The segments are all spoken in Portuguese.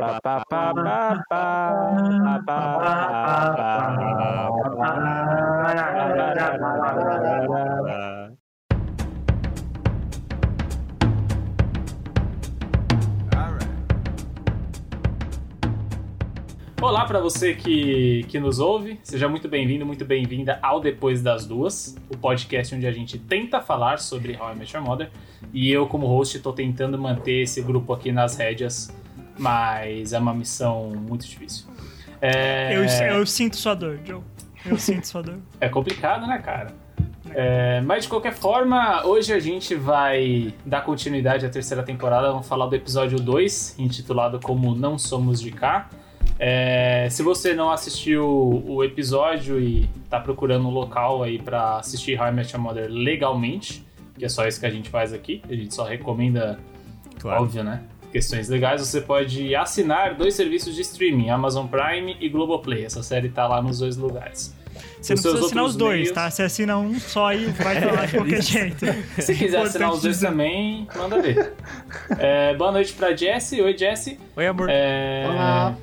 Olá para você que, que nos ouve, seja muito bem-vindo, muito bem-vinda ao Depois das Duas, o podcast onde a gente tenta falar sobre How I Met Your Mother e eu, como host, estou tentando manter esse grupo aqui nas rédeas, mas é uma missão muito difícil. É, Eu, eu sinto sua dor, Joe. Eu sinto sua dor. é complicado, né, cara? É, mas de qualquer forma, hoje a gente vai dar continuidade à terceira temporada. Vamos falar do episódio 2, intitulado como Não Somos de Cá. É, se você não assistiu o episódio e tá procurando um local aí pra assistir How I Met Your Mother legalmente, que é só isso que a gente faz aqui, a gente só recomenda, Claro. óbvio, né? Questões legais, você pode assinar dois serviços de streaming, Amazon Prime e Globoplay. Essa série tá lá nos dois lugares. Você não Os precisa assinar os dois, meios- tá? Você assina um só e vai pra lá de qualquer jeito. Se quiser assinar os dois dizer. também, manda ver. É, boa noite pra Jessie. Oi, Jessie. Oi, amor. É, Olá.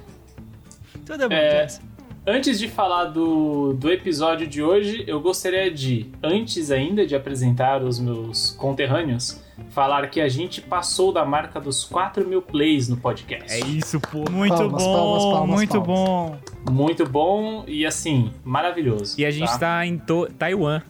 Tudo bom, É, Jess? Antes de falar do, do episódio de hoje, eu gostaria de, antes ainda de apresentar os meus conterrâneos, falar que a gente passou da marca dos 4 mil plays no podcast. É isso, pô. Muito Palmas, bom, palmas, palmas, muito palmas. bom. Muito bom e, assim, maravilhoso. E a gente tá, em To- Taiwan.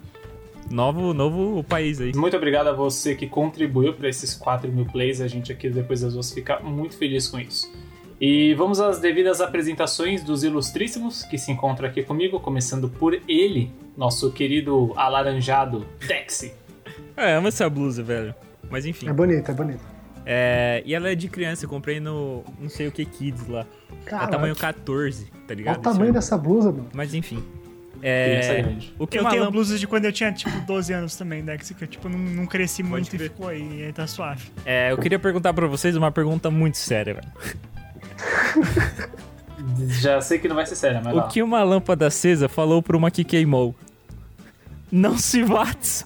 Novo, novo país aí. Muito obrigado a você que contribuiu para esses 4 mil plays. A gente aqui depois das duas fica muito feliz com isso. E vamos às devidas apresentações dos ilustríssimos que se encontram aqui comigo, começando por ele, nosso querido alaranjado Dexy. É, amo essa blusa, velho. Mas enfim. É bonito, é bonito. É, e ela é de criança, eu comprei no não sei o que Kids lá. É Cara, tamanho 14, tá olha ligado? o tamanho Esse dessa blusa, mano. Mas enfim. É, o que Eu tenho blusas de quando eu tinha, tipo, 12 anos também, Dex, que eu, tipo, não, não cresci muito e ficou aí, e aí tá suave. É, eu queria perguntar pra vocês uma pergunta muito séria, velho. Já sei que não vai ser sério, mas O lá. que uma lâmpada acesa falou pra uma que queimou? Não se bate.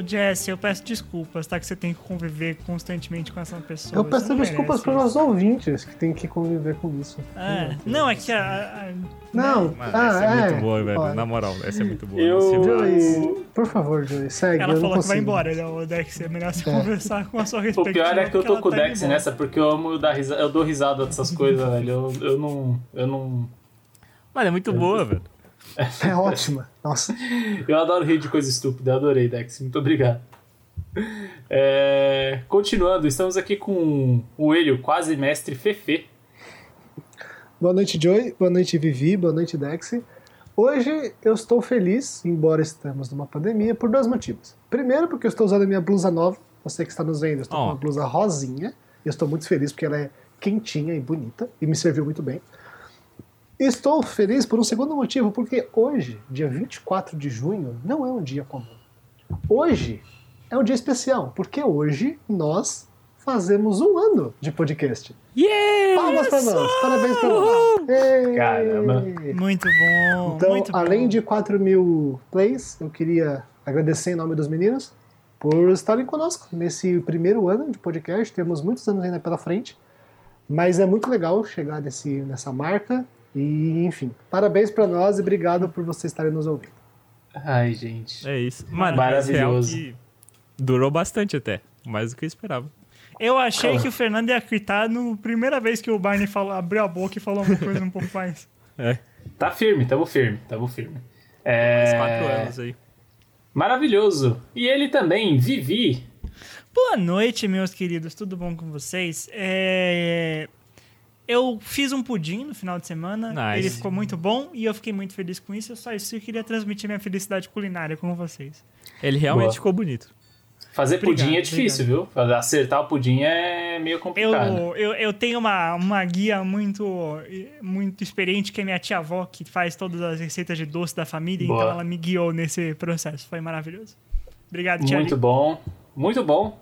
Ô, ô Jess, eu peço desculpas, tá? Que você tem que conviver constantemente com essa pessoa. Eu peço desculpas para nossos ouvintes que tem que conviver com isso. É. Não, é que a. a- Não, Mano, ah, essa é, é. muito boa, velho. Olha, Na moral, essa é muito boa. Eu-. Joey, por favor, Joey, segue. ela eu não falou que vai embora, né, ô Dex. É melhor você É. conversar com a sua O respectiva. pior é que eu tô com o tá Dex nessa, porque eu amo dar risada, eu dou risada dessas coisas, velho. Eu, eu não. Eu não. Mano, é muito boa, velho. É ótima. Nossa. Eu adoro rir de coisa estúpida, eu adorei, Dex. Muito obrigado. É, Continuando, estamos aqui com o Elio, quase mestre Fefe. Boa noite, Joey. Boa noite, Vivi. Boa noite, Dexy. Hoje eu estou feliz, embora estamos numa pandemia, por dois motivos. Primeiro, porque eu estou usando a minha blusa nova. Você que está nos vendo, eu estou Ó. com uma blusa rosinha. E eu estou muito feliz porque ela é quentinha e bonita e me serviu muito bem. Estou feliz por um segundo motivo, porque hoje, dia 24 de junho, não é um dia comum. Hoje é um dia especial, porque hoje nós fazemos um ano de podcast. Yeah! Palmas pra nós, parabéns pra nós. Ei! Caramba. Muito bom. Então, muito além bom. de 4 mil plays, eu queria agradecer em nome dos meninos por estarem conosco nesse primeiro ano de podcast. Temos muitos anos ainda pela frente, mas é muito legal chegar nesse, nessa marca. E, enfim, parabéns pra nós e obrigado por vocês estarem nos ouvindo. Ai, gente. É isso. Mano, Maravilhoso. mas real que Durou bastante até. Mais do que eu esperava. Eu achei que o Fernando ia quitar no primeira vez que o Barney falou, abriu a boca e falou uma coisa um pouco mais. É. Tá firme, tamo firme, tamo firme. Mais É... quatro anos aí. Maravilhoso. E ele também, Vivi. Boa noite, meus queridos. Tudo bom com vocês? É... Eu fiz um pudim no final de semana. Nice. Ele ficou muito bom e eu fiquei muito feliz com isso. Eu só isso eu queria transmitir minha felicidade culinária com vocês. Ele realmente Boa. ficou bonito. Fazer Obrigado, pudim é difícil, viu? Fazer- Acertar o pudim é meio Eu, complicado. eu, eu tenho uma, uma guia muito, muito experiente, que é minha tia-avó, que faz todas as receitas de doce da família, Boa. então ela me guiou nesse processo. Foi maravilhoso. Obrigado, tia. Muito Ali. bom, muito bom.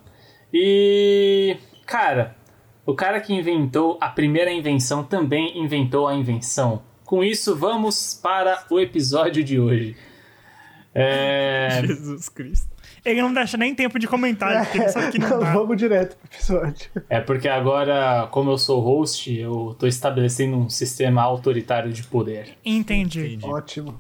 E, cara, o cara que inventou a primeira invenção também inventou a invenção. Com isso, vamos para o episódio de hoje. É, Jesus Cristo. Ele não deixa nem tempo de comentário, porque ele sabe que não dá. Vamos direto pro episódio. É porque agora, como eu sou host, eu tô estabelecendo um sistema autoritário de poder. Entendi. Ótimo.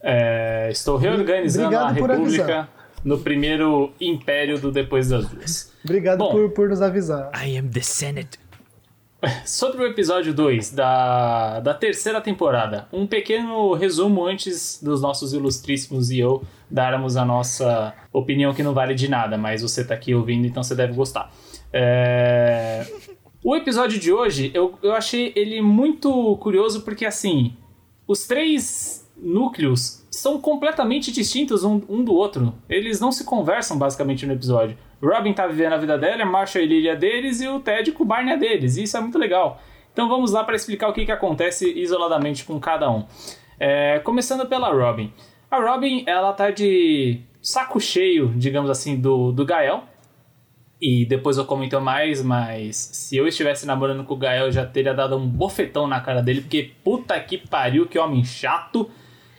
É, estou reorganizando Obrigado a República avisar. No primeiro império do Depois das Duas. Obrigado Bom. por, por nos avisar. I am the Senate. Sobre o episódio 2 da, da terceira temporada, um pequeno resumo antes dos nossos ilustríssimos e eu darmos a nossa opinião que não vale de nada, mas você tá aqui ouvindo, então você deve gostar. É, O episódio de hoje, eu, eu achei ele muito curioso porque, assim, os três núcleos são completamente distintos um, um do outro. Eles não se conversam basicamente no episódio. Robin tá vivendo a vida dela, Marshall e Lily é deles e o Ted com o Barney é deles. E isso é muito legal. Então vamos lá para explicar o que, que acontece isoladamente com cada um. É, começando pela Robin. A Robin, ela tá de saco cheio, digamos assim, do, do Gael. E depois eu comento mais, mas se eu estivesse namorando com o Gael, eu já teria dado um bofetão na cara dele, porque puta que pariu, que homem chato,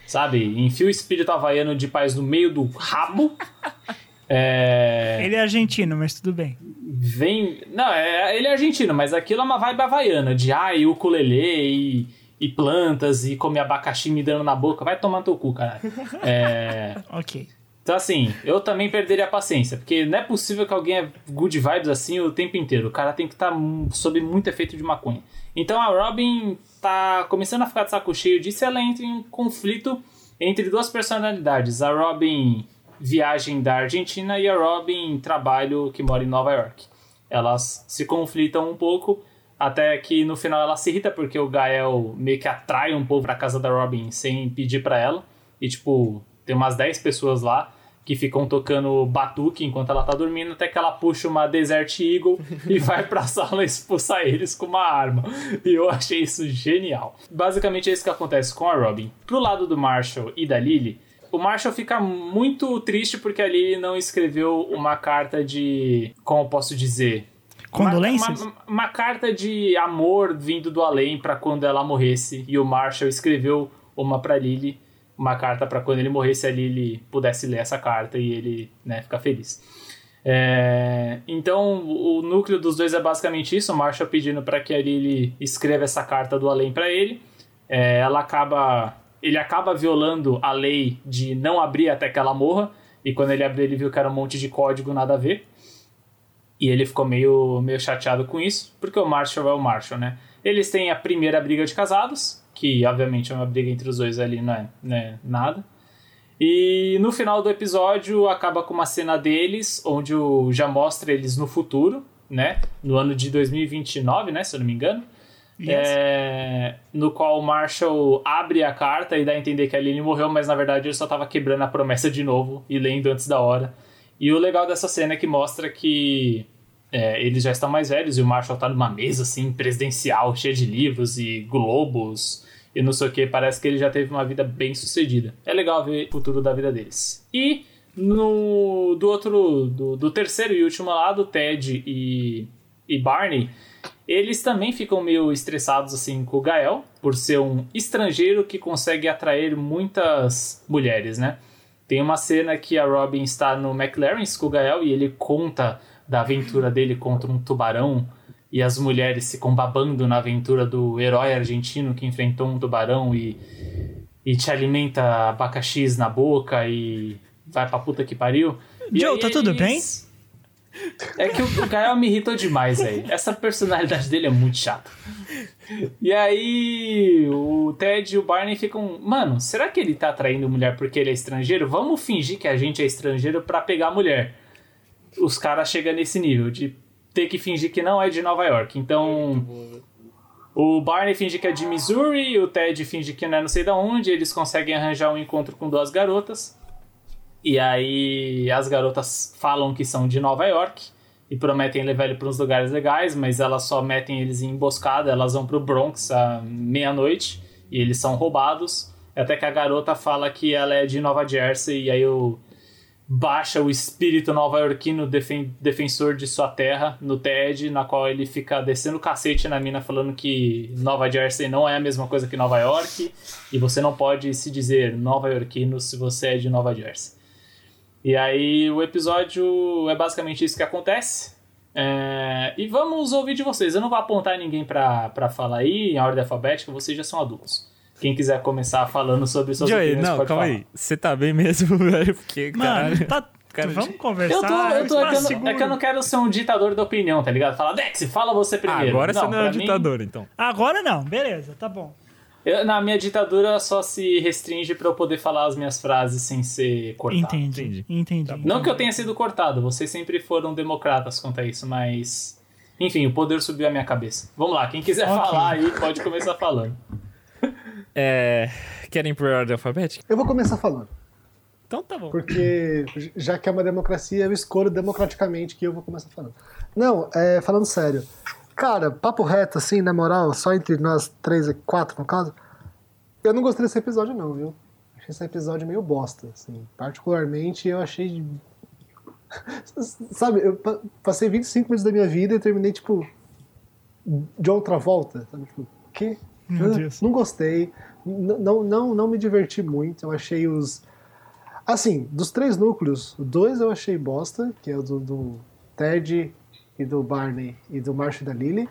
sabe? Enfia o espírito havaiano de paz no meio do rabo. É. Ele é argentino, mas tudo bem. Vem. Não, é, ele é argentino, mas aquilo é uma vibe havaiana, de ai, ukulele e, e plantas e comer abacaxi me dando na boca. Vai tomar teu cu, caralho. É. Ok. Então, assim, eu também perderia a paciência, porque não é possível que alguém é good vibes assim o tempo inteiro. O cara tem que estar sob muito efeito de maconha. Então a Robin tá começando a ficar de saco cheio disso e ela entra em um conflito entre duas personalidades. A Robin viagem da Argentina e a Robin trabalho que mora em Nova York. Elas se conflitam um pouco, até que no final ela se irrita porque o Gael meio que atrai um pouco pra casa da Robin sem pedir pra ela. E tipo, tem umas 10 pessoas lá que ficam tocando batuque enquanto ela tá dormindo, até que ela puxa uma Desert Eagle e vai pra sala expulsar eles com uma arma. E eu achei isso genial. Basicamente é isso que acontece com a Robin. Pro lado do Marshall e da Lily, o Marshall fica muito triste porque a Lily não escreveu uma carta de. Como eu posso dizer? Condolências? Uma, uma- uma carta de amor vindo do além pra quando ela morresse. E o Marshall escreveu uma pra Lily. Uma carta pra quando ele morresse, a Lily pudesse ler essa carta e ele né, ficar feliz. É, então, o núcleo dos dois é basicamente isso. O Marshall pedindo pra que a Lily escreva essa carta do além pra ele. É, ela acaba. Ele acaba violando a lei de não abrir até que ela morra. E quando ele abriu, ele viu que era um monte de código nada a ver. E ele ficou meio, meio chateado com isso, porque o Marshall é o Marshall, né? Eles têm a primeira briga de casados, que obviamente é uma briga entre os dois ali, não é, não é nada. E no final do episódio acaba com uma cena deles, onde o, já mostra eles no futuro, né? No ano de 2029, né? Se eu não me engano. Yes. É, no qual o Marshall abre a carta e dá a entender que a Lily morreu, mas na verdade ele só tava quebrando a promessa de novo e lendo antes da hora. E o legal dessa cena é que mostra que é, eles já estão mais velhos e o Marshall tá numa mesa assim, presidencial, cheia de livros e globos e não sei o que. Parece que ele já teve uma vida bem sucedida. É legal ver o futuro da vida deles. E no do outro, do, do terceiro e último lado, Ted e, e Barney, eles também ficam meio estressados assim com o Gael, por ser um estrangeiro que consegue atrair muitas mulheres, né? Tem uma cena que a Robin está no McLaren's com o Gael e ele conta da aventura dele contra um tubarão e as mulheres ficam babando na aventura do herói argentino que enfrentou um tubarão e, e te alimenta abacaxis na boca e vai pra puta que pariu. E Joe, aí tá tudo bem? É que o, o Gael me irritou demais, velho. Essa personalidade dele é muito chata. E aí, o Ted e o Barney ficam. Mano, será que ele tá atraindo mulher porque ele é estrangeiro? Vamos fingir que a gente é estrangeiro pra pegar a mulher. Os caras chegam nesse nível de ter que fingir que não é de Nova York. Então. O Barney finge que é de Missouri, o Ted finge que não é não sei de onde, eles conseguem arranjar um encontro com duas garotas. E aí as garotas falam que são de Nova York e prometem levar ele para uns lugares legais, mas elas só metem eles em emboscada, elas vão pro Bronx à meia-noite e eles são roubados. Até que a garota fala que ela é de Nova Jersey e aí o baixa o espírito nova-iorquino defen defensor de sua terra no TED, na qual ele fica descendo cacete na mina falando que Nova Jersey não é a mesma coisa que Nova York e você não pode se dizer nova-iorquino se você é de Nova Jersey. E aí o episódio é basicamente isso que acontece. É, e vamos ouvir de vocês. Eu não vou apontar ninguém pra falar aí em ordem alfabética, vocês já são adultos. Quem quiser começar falando sobre suas Joey, opiniões, não, pode calma falar. aí. Você tá bem mesmo, velho? Porque, Mano, caralho. tá, cara, vamos conversar. Eu tô, eu tô, é, que eu não, é que eu não quero ser um ditador da opinião, tá ligado? Fala, Dex, fala você primeiro. agora você não é um mim, ditador, então. Agora não, beleza, tá bom. eu- na minha ditadura só se restringe pra eu poder falar as minhas frases sem ser cortado. Entendi, entendi. entendi. Não que eu tenha sido cortado, vocês sempre foram democratas quanto a isso, mas. Enfim, o poder subiu à minha cabeça. Vamos lá, quem quiser Ok. falar aí pode começar falando. É. Querem por ordem alfabética? Eu vou começar falando, Então tá bom. porque já que é uma democracia, eu escolho democraticamente que eu vou começar falando. Não, é, falando sério. Cara, papo reto, assim, na moral, só entre nós três e quatro, no caso, eu não gostei desse episódio, não, viu? Achei esse episódio meio bosta, assim. Particularmente, eu achei. Sabe, eu pa- passei 25 minutos da minha vida e terminei, tipo, de outra volta. Sabe, tipo, que? Ah. Não gostei. Não, não, não me diverti muito. Eu achei os. Assim, dos três núcleos, dois eu achei bosta, que é o do, do Ted e do Barney e do Marshall da Lily.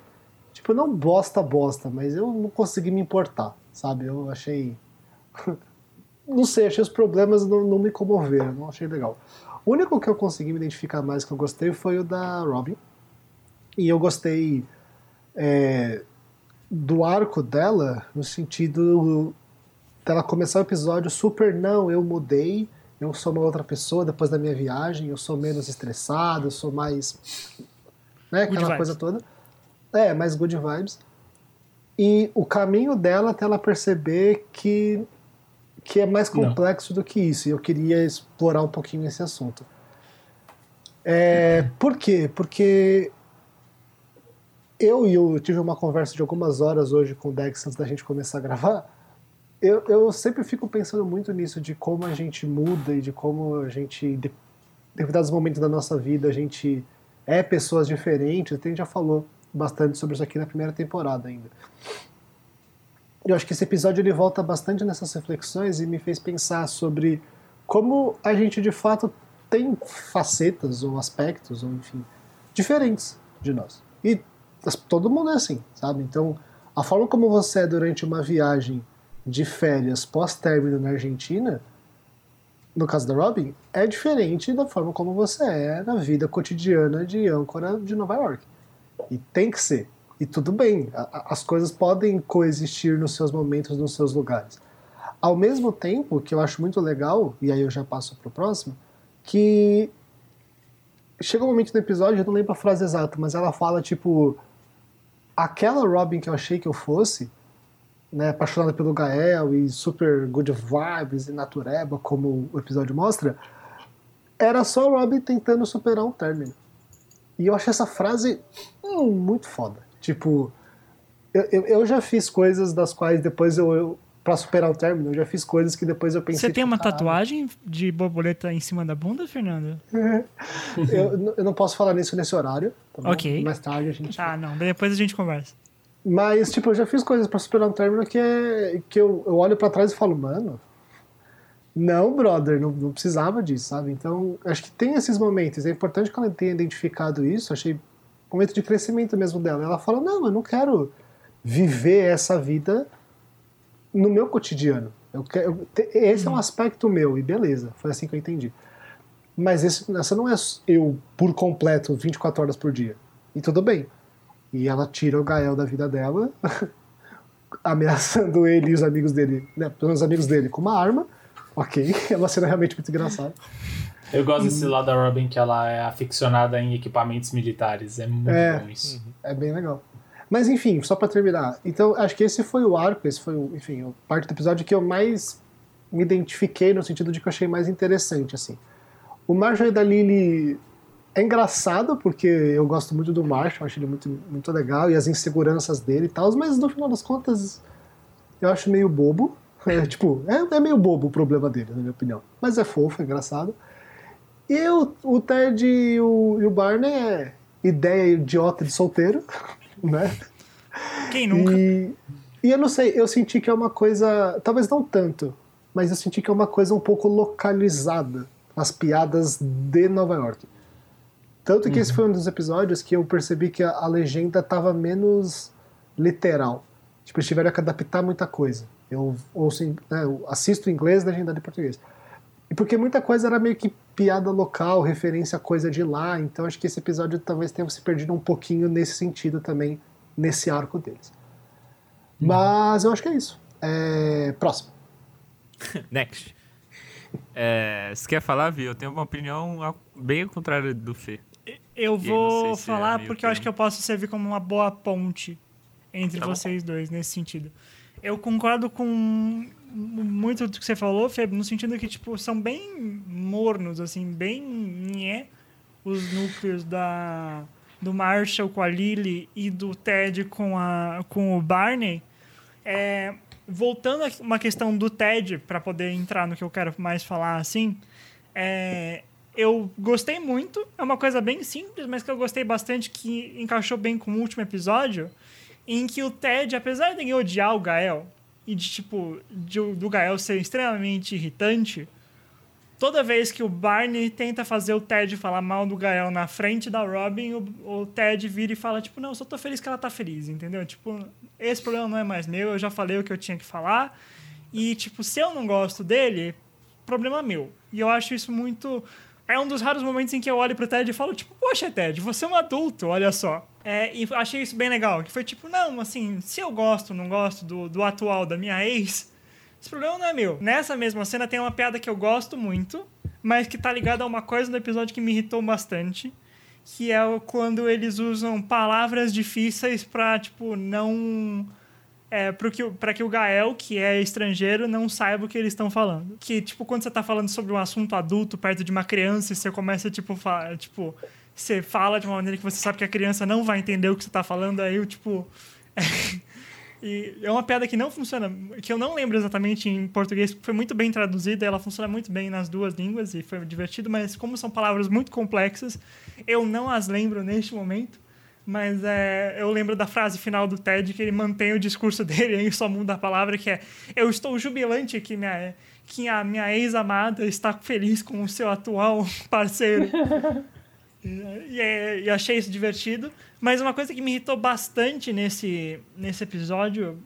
Tipo, não bosta, bosta, mas eu não consegui me importar, sabe? Eu achei. não sei, achei os problemas não, não me comoveram, não achei legal. O único que eu consegui me identificar mais que eu gostei foi o da Robin. E eu gostei é, do arco dela, no sentido dela começar o episódio super, não, eu mudei, eu sou uma outra pessoa depois da minha viagem, eu sou menos estressado, eu sou mais. Né, Good aquela vibes. coisa toda. É, mais good vibes. E o caminho dela até ela perceber que, que é mais Não. complexo do que isso. E eu queria explorar um pouquinho esse assunto. É, por quê? Porque eu e eu tive uma conversa de algumas horas hoje com o Dex antes da gente começar a gravar. Eu, eu sempre fico pensando muito nisso, de como a gente muda e de como a gente, em de- determinados momentos da nossa vida, a gente é pessoas diferentes. A gente já falou bastante sobre isso aqui na primeira temporada ainda. Eu acho que esse episódio ele volta bastante nessas reflexões e me fez pensar sobre como a gente de fato tem facetas ou aspectos, ou enfim, diferentes de nós. E todo mundo é assim, sabe? Então, a forma como você é durante uma viagem de férias pós-término na Argentina, no caso da Robin, é diferente da forma como você é na vida cotidiana de âncora de Nova York. E tem que ser. E tudo bem, as coisas podem coexistir nos seus momentos, nos seus lugares. Ao mesmo tempo, que eu acho muito legal, e aí eu já passo pro próximo, que chega um momento no episódio, eu não lembro a frase exata, mas ela fala tipo aquela Robin que eu achei que eu fosse, né, apaixonada pelo Gael e super good vibes e natureba, como o episódio mostra, era só a Robin tentando superar um término. E eu achei essa frase hum, muito foda. Tipo, eu, eu, já fiz coisas das quais depois eu, eu para superar o término, eu já fiz coisas que depois eu pensei. Você tem tipo, uma "Caralho, tatuagem de borboleta em cima da bunda, Fernando? Eu, eu não posso falar nisso nesse horário. Tá? Ok. Mais tarde a gente. Ah, não. Depois a gente conversa. Mas, tipo, eu já fiz coisas pra superar um término que, é, que eu, eu olho pra trás e falo, mano. Não, brother, não, não precisava disso, sabe? Então, acho que tem esses momentos. É importante que ela tenha identificado isso. Achei um momento de crescimento mesmo dela. Ela fala: não, eu não quero viver essa vida no meu cotidiano. Eu quero, eu te- esse é um aspecto meu, e beleza, foi assim que eu entendi. Mas esse, essa não é eu por completo 24 horas por dia. E tudo bem. E ela tira o Gael da vida dela, ameaçando ele e os amigos dele, né, os amigos dele com uma arma. Ok, é uma cena realmente muito engraçada. Eu gosto desse lado da Robin que ela é aficionada em equipamentos militares. É muito É. bom isso. É bem legal. Mas enfim, só pra terminar. Então, acho que esse foi o arco, esse foi, o, enfim, a parte do episódio que eu mais me identifiquei no sentido de que eu achei mais interessante, assim. O Marshall e da Lily é engraçado porque eu gosto muito do Marshall, acho ele muito, muito legal e as inseguranças dele e tal, mas no final das contas eu acho meio bobo. É, tipo, é, é meio bobo o problema dele, na minha opinião. Mas é fofo, é engraçado. E o, o Ted e o, e o Barney é ideia idiota de solteiro, né? Quem nunca? E, e eu não sei, eu senti que é uma coisa, talvez não tanto, mas eu senti que é uma coisa um pouco localizada, as piadas de Nova York. Tanto que esse foi um dos episódios que eu percebi que a, a legenda estava menos literal. Tipo, eles tiveram que adaptar muita coisa. Eu, ouço, né, eu assisto em inglês legendado em português. E porque muita coisa era meio que piada local, referência a coisa de lá, então acho que esse episódio talvez tenha se perdido um pouquinho nesse sentido também, nesse arco deles. Mas eu acho que é isso. É, Próximo. Next. É, você quer falar, Vi? Eu tenho uma opinião bem ao contrário do Fê. Eu vou se é falar meio porque eu acho que- eu posso servir como uma boa ponte entre Tá bom. vocês dois nesse sentido. Eu concordo com muito do que você falou, Fê, no sentido que, tipo, são bem mornos, assim, bem nhé, os núcleos da, do Marshall com a Lily e do Ted com, a, com o Barney. É, voltando a uma questão do Ted, para poder entrar no que eu quero mais falar, assim, é, eu gostei muito. É uma coisa bem simples, mas que eu gostei bastante, que encaixou bem com o último episódio, em que o Ted, apesar de odiar o Gael, e de, tipo, de do Gael ser extremamente irritante, toda vez que o Barney tenta fazer o Ted falar mal do Gael na frente da Robin, o, o Ted vira e fala, tipo, não, eu só tô feliz que ela tá feliz, entendeu? Tipo, esse problema não é mais meu, eu já falei o que eu tinha que falar. E, tipo, se eu não gosto dele, problema meu. E eu acho isso muito. É um dos raros momentos em que eu olho pro Ted e falo, tipo, poxa, Ted, você é um adulto, olha só. É, e achei isso bem legal, que foi tipo, não, assim, se eu gosto, não gosto do, do atual da minha ex, esse problema não é meu. Nessa mesma cena tem uma piada que eu gosto muito, mas que tá ligada a uma coisa no episódio que me irritou bastante, que é quando eles usam palavras difíceis pra, tipo, não é, pro que, que o Gael, que é estrangeiro, não saiba o que eles estão falando. Que, tipo, quando você tá falando sobre um assunto adulto perto de uma criança e você começa, tipo, fa tipo você fala de uma maneira que você sabe que a criança não vai entender o que você tá falando, aí, eu, tipo... e é uma piada que não funciona, que eu não lembro exatamente em português, foi muito bem traduzida, ela funciona muito bem nas duas línguas e foi divertido, mas como são palavras muito complexas, eu não as lembro neste momento. Mas é, eu lembro da frase final do Ted que ele mantém o discurso dele e só muda a palavra que é eu estou jubilante que minha que a minha ex-amada está feliz com o seu atual parceiro. e, e, é- e achei isso divertido. Mas uma coisa que me irritou bastante nesse, nesse episódio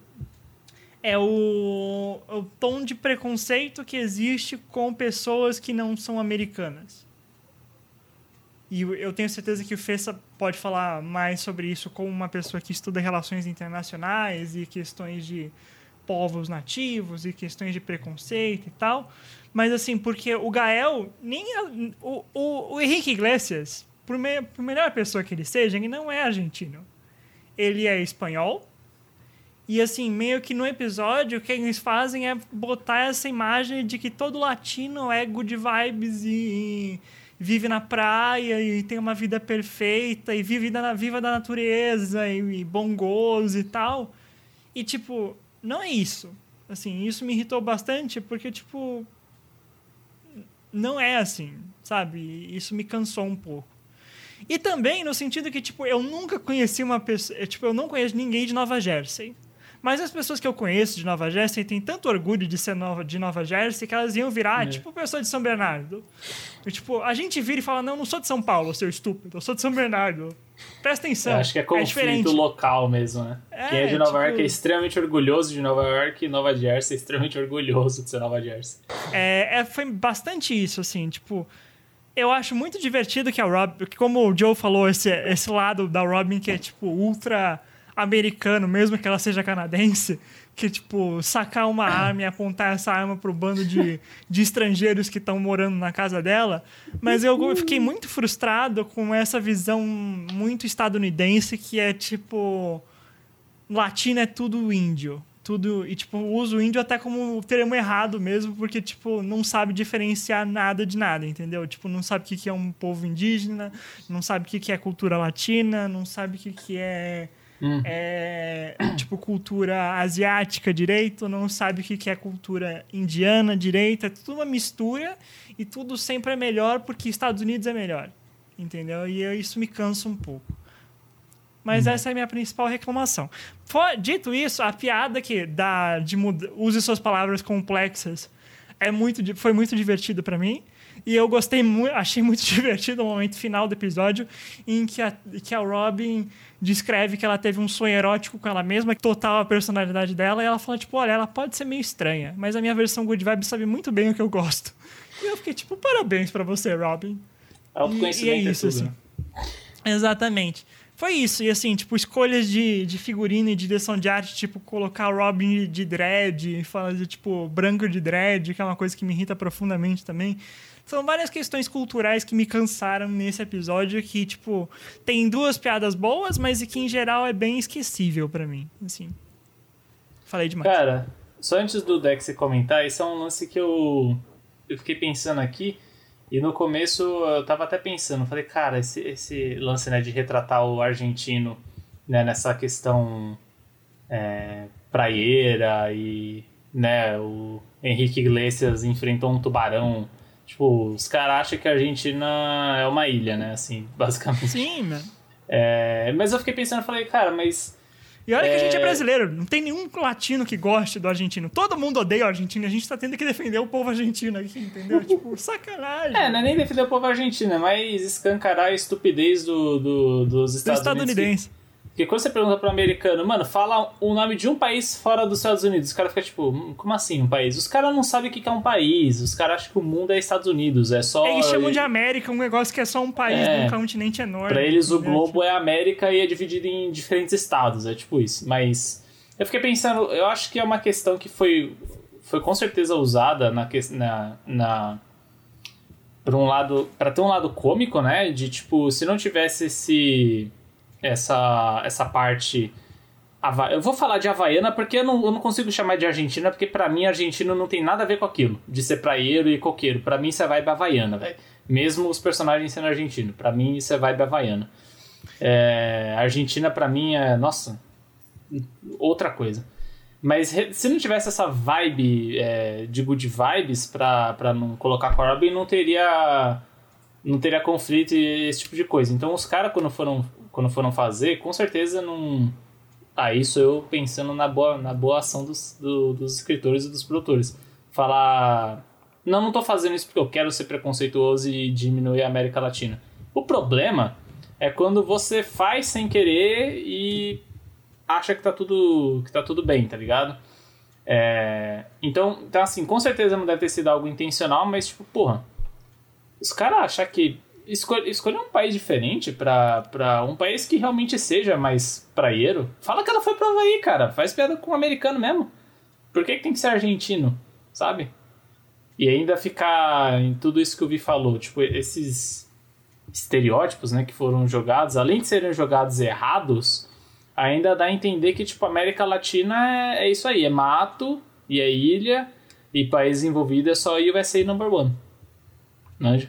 é o, o tom de preconceito que existe com pessoas que não são americanas. E eu tenho certeza que o Fessa pode falar mais sobre isso como uma pessoa que estuda relações internacionais e questões de povos nativos e questões de preconceito e tal. Mas assim, porque o Gael, nem a- o, o, o Henrique Iglesias, por, me, por melhor pessoa que ele seja, ele não é argentino. Ele é espanhol. E assim, meio que no episódio, o que eles fazem é botar essa imagem de que todo latino é good vibes e vive na praia e tem uma vida perfeita e vive da, viva da natureza e, e e tal. E, tipo, não é isso. Assim, isso me irritou bastante porque, tipo, não é assim, sabe? Isso me cansou um pouco. E também no sentido que, tipo, eu nunca conheci uma pessoa. Tipo, eu não conheço ninguém de Nova Jersey. Mas as pessoas que eu conheço de Nova Jersey têm tanto orgulho de ser nova, de Nova Jersey que elas iam virar, É. tipo, pessoa de São Bernardo. E, tipo, a gente vira e fala: Não, não sou de São Paulo, seu estúpido, eu sou de São Bernardo. Presta atenção. Eu acho que é conflito diferente. local mesmo, né? É, Quem é de Nova tipo- York é extremamente orgulhoso de Nova York e Nova Jersey é extremamente orgulhoso de ser Nova Jersey. É, é, foi bastante isso, assim, tipo. Eu acho muito divertido que a Robin, como o Joe falou, esse, esse lado da Robin que é, tipo, ultra americano, mesmo que ela seja canadense, que, tipo, sacar uma arma e apontar essa arma pro bando de, de estrangeiros que estão morando na casa dela. Mas eu fiquei muito frustrado com essa visão muito estadunidense que é, tipo, latino é tudo índio. Tudo, e tipo, usa o índio até como termo errado mesmo, porque, tipo, não sabe diferenciar nada de nada, entendeu? Tipo, não sabe o que que é um povo indígena, não sabe o que que é cultura latina, não sabe o que que é, Hum. é, tipo, cultura asiática direito, não sabe o que é cultura indiana direito, é tudo uma mistura e tudo sempre é melhor porque Estados Unidos é melhor, entendeu? E eu- isso me cansa um pouco. Mas essa é a minha principal reclamação. Fo- Dito isso, a piada que dá de muda, use suas palavras complexas é muito, foi muito divertido para mim. E eu gostei muito, achei muito divertido o momento final do episódio em que a, que a Robin descreve que ela teve um sonho erótico com ela mesma, que total a personalidade dela, e ela fala, tipo, olha, ela pode ser meio estranha, mas a minha versão Good Vibe sabe muito bem o que eu gosto. E eu fiquei, tipo, parabéns para você, Robin. E, e é isso, é tudo. assim. Exatamente. Foi isso, e assim, tipo, escolhas de, de figurino e de direção de arte, tipo, colocar Robin de dread, fazer, tipo, branco de dread, que é uma coisa que me irrita profundamente também. São várias questões culturais que me cansaram nesse episódio, que, tipo, tem duas piadas boas, mas que, em geral, é bem esquecível para mim, assim. Falei demais. Cara, só antes do Dex comentar, esse é um lance que eu, eu fiquei pensando aqui, e no começo eu tava até pensando, falei, cara, esse, esse lance né, de retratar o argentino né, nessa questão é, praieira e né, o Henrique Iglesias enfrentou um tubarão. Tipo, os caras acham que a Argentina é uma ilha, né? Assim, basicamente. Sim, mano. É, mas eu fiquei pensando, falei, cara, mas E olha que a gente é É. brasileiro, não tem nenhum latino que goste do argentino. Todo mundo odeia o argentino, a gente tá tendo que defender o povo argentino aqui, entendeu? tipo, sacanagem. É, não é nem defender o povo argentino, é mais escancarar a estupidez do, do- dos do Estados Unidos. estadunidense. Porque quando você pergunta pro americano, mano, fala o nome de um país fora dos Estados Unidos, os caras ficam tipo, "Hum, como assim um país? Os caras não sabem o que é um país, os caras acham que o mundo é Estados Unidos, é só. Eles chamam de América um negócio que é só um país É. num continente enorme. Pra eles o entendeu? globo é América e é dividido em diferentes estados, é tipo isso. Mas eu fiquei pensando, eu acho que é uma questão que foi, foi com certeza usada na, na, na por um lado, para ter um lado cômico, né, de tipo, se não tivesse esse essa essa parte eu vou falar de havaiana porque eu não, eu não consigo chamar de argentina porque pra mim argentino não tem nada a ver com aquilo de ser praieiro e coqueiro. Pra mim isso é vibe havaiana, velho. Mesmo os personagens sendo argentinos, pra mim isso é vibe havaiana. É, Argentina pra mim é, nossa, outra coisa. Mas se não tivesse essa vibe é, de good vibes pra, pra não colocar Corbin, não teria não teria conflito e esse tipo de coisa. Então os caras quando foram quando foram fazer, com certeza não ah, isso eu pensando na boa, na boa ação dos, do- dos escritores e dos produtores. Falar. Não, não tô fazendo isso porque eu quero ser preconceituoso e diminuir a América Latina. O problema é quando você faz sem querer e acha que tá tudo, que tá tudo bem, tá ligado? É, então, então, assim, com certeza não deve ter sido algo intencional, mas, tipo, porra, os caras acham que escolher um país diferente pra um país que realmente seja mais praieiro, fala que ela foi pra Havaí, cara. Faz piada com o americano mesmo. Por que, que tem que ser argentino, sabe? E ainda ficar em tudo isso que o Vi falou, tipo, esses estereótipos, né, que foram jogados, além de serem jogados errados, ainda dá a entender que, tipo, América Latina é, é isso aí, é mato e é ilha, e país envolvido é só USA number one. Né?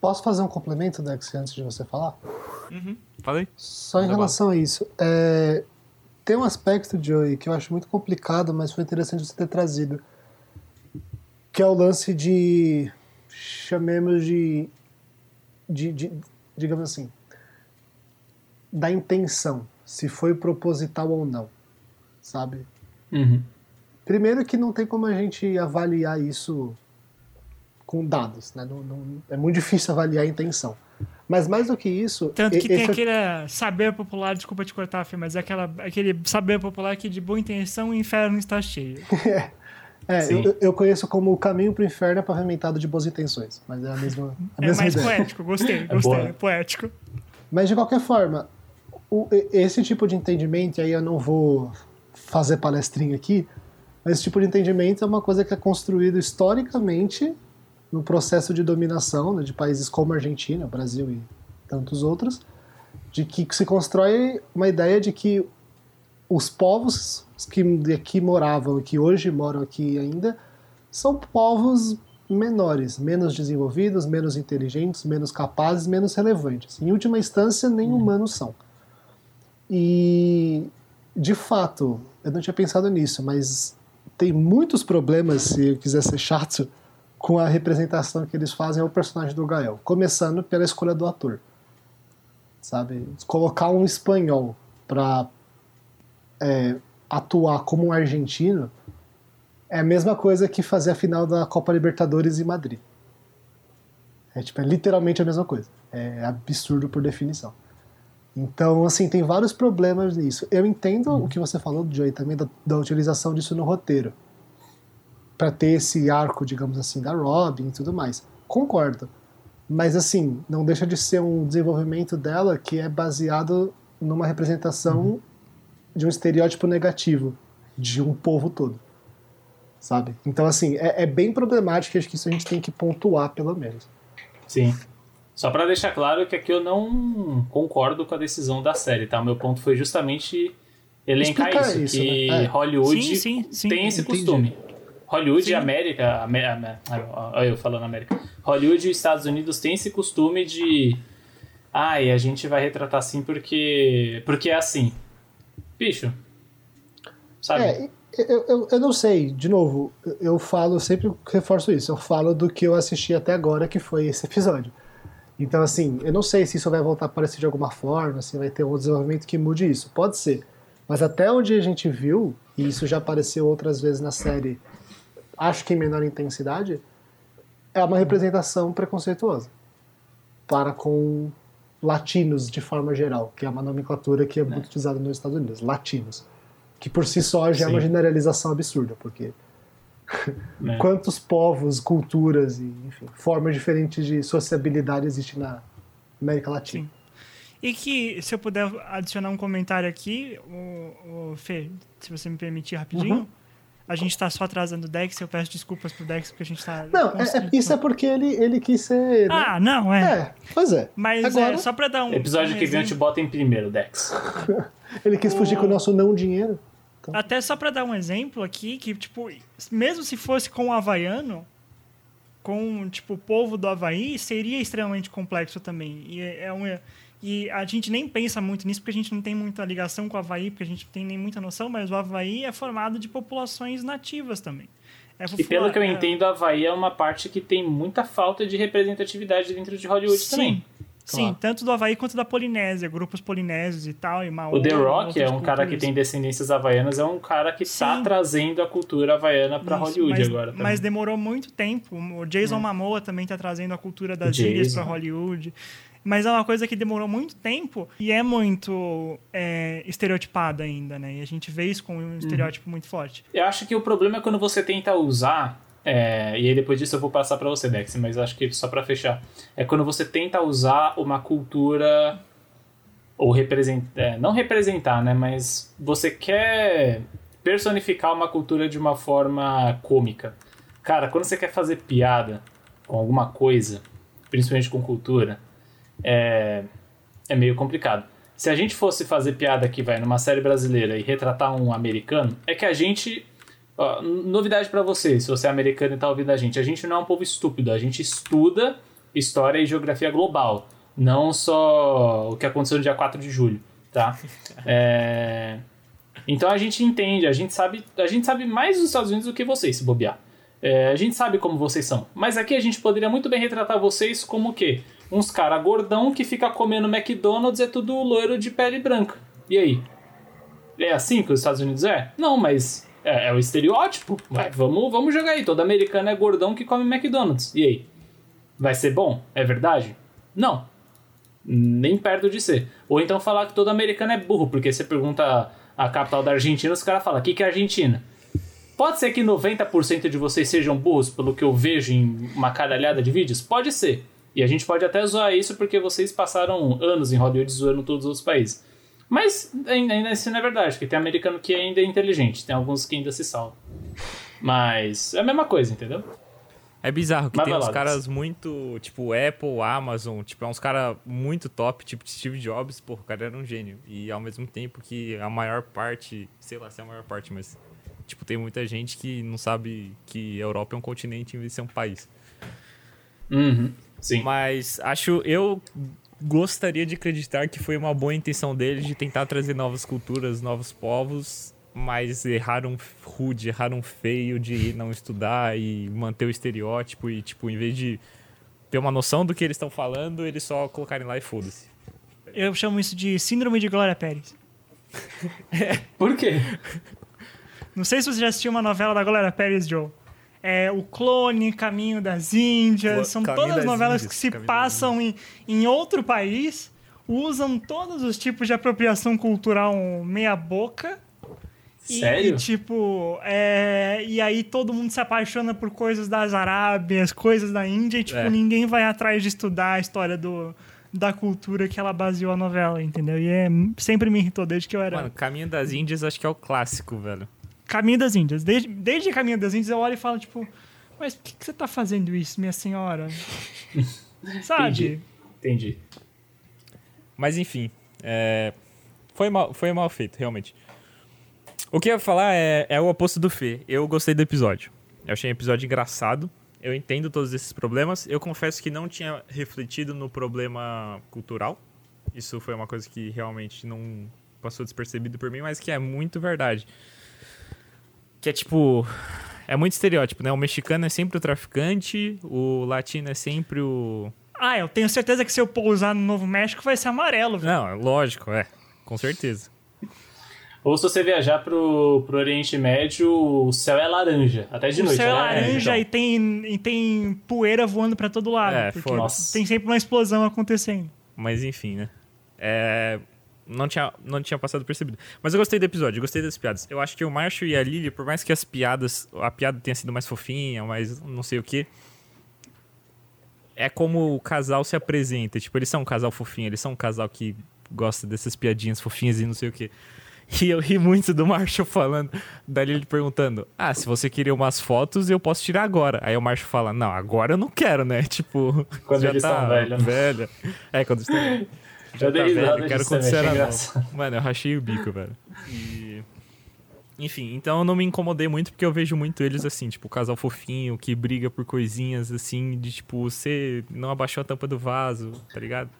Posso fazer um complemento, Dex, antes de você falar? Falei? Só em relação a isso. é, tem um aspecto, Joey, que eu acho muito complicado, mas foi interessante você ter trazido. Que é o lance de. chamemos de. de, de digamos assim. da intenção. Se foi proposital ou não. Sabe? Uhum. Primeiro que não tem como a gente avaliar isso com dados, né? Não- não- é muito difícil avaliar a intenção. Mas mais do que isso, Tanto e- que tem esse é- aquele saber popular, desculpa te cortar, Fê, mas é aquela, aquele saber popular que de boa intenção o inferno está cheio. É, Sim. eu, eu conheço como o caminho pro inferno é pavimentado de boas intenções, mas é a mesma, a É mesma mais ideia. poético, gostei, gostei, boa. é poético. Mas de qualquer forma, o- esse tipo de entendimento, e aí eu não vou fazer palestrinha aqui, mas esse tipo de entendimento é uma coisa que é construído historicamente no processo de dominação né, de países como a Argentina, o Brasil e tantos outros, de que se constrói uma ideia de que os povos que aqui moravam e que hoje moram aqui ainda são povos menores, menos desenvolvidos, menos inteligentes, menos capazes, menos relevantes. Em última instância, nem humanos são. E, de fato, eu não tinha pensado nisso, mas tem muitos problemas, se eu quiser ser chato, com a representação que eles fazem ao personagem do Gael. Começando pela escolha do ator. Sabe? Colocar um espanhol para atuar como um argentino é a mesma coisa que fazer a final da Copa Libertadores em Madrid. É, tipo, é literalmente a mesma coisa. É absurdo por definição. Então, assim, tem vários problemas nisso. Eu entendo o que você falou, Joey, também da, da utilização disso no roteiro. Pra ter esse arco, digamos assim, da Robin e tudo mais. Concordo. Mas, assim, não deixa de ser um desenvolvimento dela que é baseado numa representação de um estereótipo negativo de um povo todo. Sabe? Então, assim, é, é bem problemático e acho que isso a gente tem que pontuar, pelo menos. Sim. Só pra deixar claro que aqui eu não concordo com a decisão da série, tá? O meu ponto foi justamente elencar Explicar isso, isso, que né? É. Hollywood Sim, sim, sim, tem esse entendi. costume. Hollywood Sim. e América, Amé- Amé- olha eu falando América. Hollywood e Estados Unidos têm esse costume de ai, a gente vai retratar assim porque porque é assim. Bicho. Sabe? É, eu, eu, eu não sei, de novo, eu- eu falo, eu sempre reforço isso, eu falo do que eu assisti até agora, que foi esse episódio. Então, assim, eu não sei se isso vai voltar a aparecer de alguma forma, se vai ter um desenvolvimento que mude isso. Pode ser. Mas até onde a gente viu, e isso já apareceu outras vezes na série, acho que em menor intensidade, é uma representação preconceituosa para com latinos de forma geral, que é uma nomenclatura que é muito utilizada nos Estados Unidos, latinos. Que por si só já é uma generalização absurda, porque né? quantos povos, culturas e enfim, formas diferentes de sociabilidade existem na América Latina. Sim. E que, se eu puder adicionar um comentário aqui, o, o Fê, se você me permitir rapidinho, Uhum. A gente tá só atrasando o Dex, eu peço desculpas pro Dex porque a gente tá... Não, é- é- isso é porque ele, ele quis ser. né? Ah, não, é. É, pois é. Mas Agora- é, só pra dar um. Episódio um que vem eu te boto em primeiro, Dex. Ele quis fugir com o nosso não dinheiro. Até só pra dar um exemplo aqui, que, tipo, mesmo se fosse com o havaiano, com, tipo, o povo do Havaí, seria extremamente complexo também. E, é é um, e a gente nem pensa muito nisso, porque a gente não tem muita ligação com o Havaí, porque a gente não tem nem muita noção, mas o Havaí é formado de populações nativas também. É E pelo que eu é- entendo, a Havaí é uma parte que tem muita falta de representatividade dentro de Hollywood Sim, também. sim, Claro. tanto do Havaí quanto da Polinésia, grupos polinésios e tal, e Maori, O The Rock é um cara que tem descendências havaianas, é um cara que tá Sim. trazendo a cultura havaiana pra Isso, Hollywood mas, agora. também. Mas demorou muito tempo. O Jason Momoa também tá trazendo a cultura das Jason. ilhas para Hollywood. Mas é uma coisa que demorou muito tempo e é muito é, estereotipada ainda, né? E a gente vê isso com Uhum. um estereótipo muito forte. Eu acho que o problema é quando você tenta usar. é, e aí depois disso eu vou passar pra você, Dex, mas eu acho que só pra fechar. É quando você tenta usar uma cultura. Ou representar. não representar, né? Mas você quer personificar uma cultura de uma forma cômica. Cara, quando você quer fazer piada com alguma coisa, principalmente com cultura, é, é meio complicado. Se a gente fosse fazer piada aqui, vai, numa série brasileira e retratar um americano, é que a gente. ó, novidade pra você, se você é americano e tá ouvindo a gente, a gente não é um povo estúpido, a gente estuda história e geografia global, não só o que aconteceu no dia 4 de julho, tá? É, Então a gente entende, a gente sabe, a gente sabe mais dos Estados Unidos do que vocês, se bobear. É, a gente sabe como vocês são. Mas aqui a gente poderia muito bem retratar vocês como o quê? Uns cara gordão que fica comendo McDonald's é tudo loiro de pele branca. E aí? É assim que os Estados Unidos é? Não, mas é, é o estereótipo. Vai, vamos, vamos jogar aí. Todo americano é gordão que come McDonald's. E aí? Vai ser bom? É verdade? Não. Nem perto de ser. Ou então falar que todo americano é burro, porque você pergunta a capital da Argentina, os caras falam, o que, que é Argentina? Pode ser que 90% de vocês sejam burros, pelo que eu vejo em uma caralhada de vídeos? Pode ser. E a gente pode até zoar isso porque vocês passaram anos em Hollywood zoando todos os outros países. Mas ainda assim não é verdade, porque tem americano que ainda é inteligente, tem alguns que ainda se salvam. Mas é a mesma coisa, entendeu? É bizarro que Mas tem uns caras muito, tipo, Apple, Amazon, tipo, é uns caras muito top, tipo Steve Jobs, pô, o cara era um gênio. E ao mesmo tempo que a maior parte, sei lá se é a maior parte, mas, tipo, tem muita gente que não sabe que a Europa é um continente em vez de ser um país. Uhum. Sim. Mas acho, eu gostaria de acreditar que foi uma boa intenção dele de tentar trazer novas culturas, novos povos, mas erraram rude, erraram feio de não estudar e manter o estereótipo e, tipo, em vez de ter uma noção do que eles estão falando, eles só colocarem lá e foda-se. Eu chamo isso de Síndrome de Glória Pérez. Por quê? Não sei se você já assistiu uma novela da Glória Pérez, Joe. É, O Clone, Caminho das Índias. O São Caminho todas das novelas Índias, que se Caminho passam em, em outro país, usam todos os tipos de apropriação cultural meia-boca. Sério? E, tipo, é, e aí todo mundo se apaixona por coisas das Arábias, coisas da Índia, e tipo, É. ninguém vai atrás de estudar a história do, da cultura que ela baseou a novela, entendeu? E é, sempre me irritou desde que eu era. Mano, Caminho das Índias acho que é o clássico, velho. Caminho das Índias. Desde, desde Caminho das Índias eu olho e falo, tipo, mas por que, que você tá fazendo isso, minha senhora? Sabe? Entendi. Entendi. Mas enfim, é, foi, mal, foi mal feito, realmente. O que eu ia falar é, é o oposto do Fê. Eu gostei do episódio. Eu achei um episódio engraçado. Eu entendo todos esses problemas. Eu confesso que não tinha refletido no problema cultural. Isso foi uma coisa que realmente não passou despercebido por mim, mas que é muito verdade. Que é tipo. É muito estereótipo, né? O mexicano é sempre o traficante, o latino é sempre o. Ah, eu tenho certeza que se eu pousar no Novo México vai ser amarelo. Não, é lógico, é. Com certeza. Ou se você viajar pro, pro Oriente Médio, o céu é laranja, até de o noite. céu é né? laranja Então, e, tem, e tem poeira voando pra todo lado. É, porque tem sempre uma explosão acontecendo. Mas enfim, né? É, Não tinha, não tinha passado percebido. Mas eu gostei do episódio, eu gostei das piadas. Eu acho que o Marshall e a Lily, por mais que as piadas. A piada tenha sido mais fofinha, mais não sei o quê. É como o casal se apresenta. Tipo, eles são um casal fofinho, eles são um casal que gosta dessas piadinhas fofinhas e não sei o quê. E eu ri muito do Marshall falando, da Lily perguntando: Ah, se você queria umas fotos, eu posso tirar agora. Aí o Marshall fala: Não, agora eu não quero, né? Tipo, Quando já eles tá né? velha. É, quando eles estão Eu dei tá risada velho, quero quando você era novo. Mano, eu rachei o bico, velho. E... Enfim, então eu não me incomodei muito porque eu vejo muito eles assim, tipo, casal fofinho que briga por coisinhas assim, de tipo, você não abaixou a tampa do vaso, tá ligado?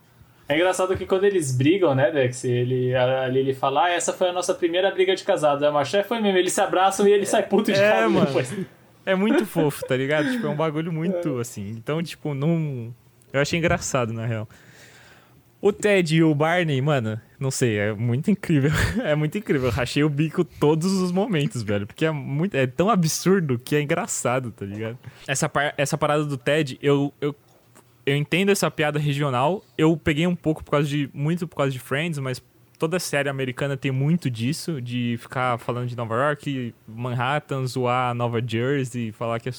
É engraçado que quando eles brigam, né, Dex? Ele, a Lily fala, ah, essa foi a nossa primeira briga de casado. Aí o Marshall, "É, foi mesmo, eles se abraçam e ele sai puto de É, casa mano. depois. É muito fofo, tá ligado? Tipo, é um bagulho muito assim. Então, tipo, não. Eu achei engraçado, na real. O Ted e o Barney, mano, não sei, é muito incrível. É muito incrível. Eu rachei o bico todos os momentos, velho. Porque é, muito, é tão absurdo que é engraçado, tá ligado? Essa, par- essa parada do Ted, eu, eu, eu entendo essa piada regional. Eu peguei um pouco por causa de. Muito por causa de Friends, mas toda série americana tem muito disso, de ficar falando de Nova York, Manhattan, zoar Nova Jersey, falar que, é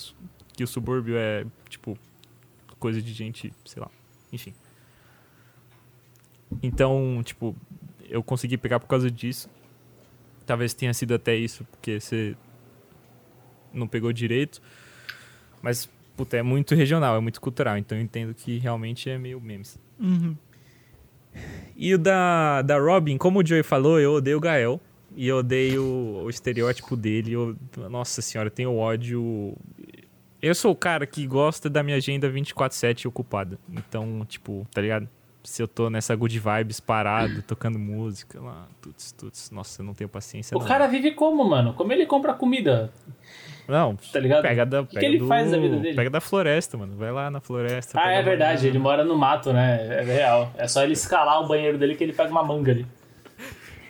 que o subúrbio é, tipo, coisa de gente, sei lá, enfim. Então, tipo, eu consegui pegar por causa disso. Talvez tenha sido até isso, porque você não pegou direito. Mas, puta, é muito regional, é muito cultural. Então eu entendo que realmente é meio memes. Uhum. E o da, da Robin, como o Joey falou, eu odeio o Gael. E eu odeio o, estereótipo dele. Eu, nossa senhora, eu tenho ódio. Eu sou o cara que gosta da minha agenda 24-7 ocupada. Então, tipo, tá ligado? Se eu tô nessa good vibes parado, tocando música lá, tuts, tuts. Nossa, eu não tenho paciência. O não. cara vive como, mano? Como ele compra comida? Não, Tá ligado? pega da. O que pega ele do- faz da vida dele? Pega da floresta, mano. Vai lá na floresta. Ah, pega é verdade, ele mora no mato, né? É real. É só ele escalar o banheiro dele que ele pega uma manga ali.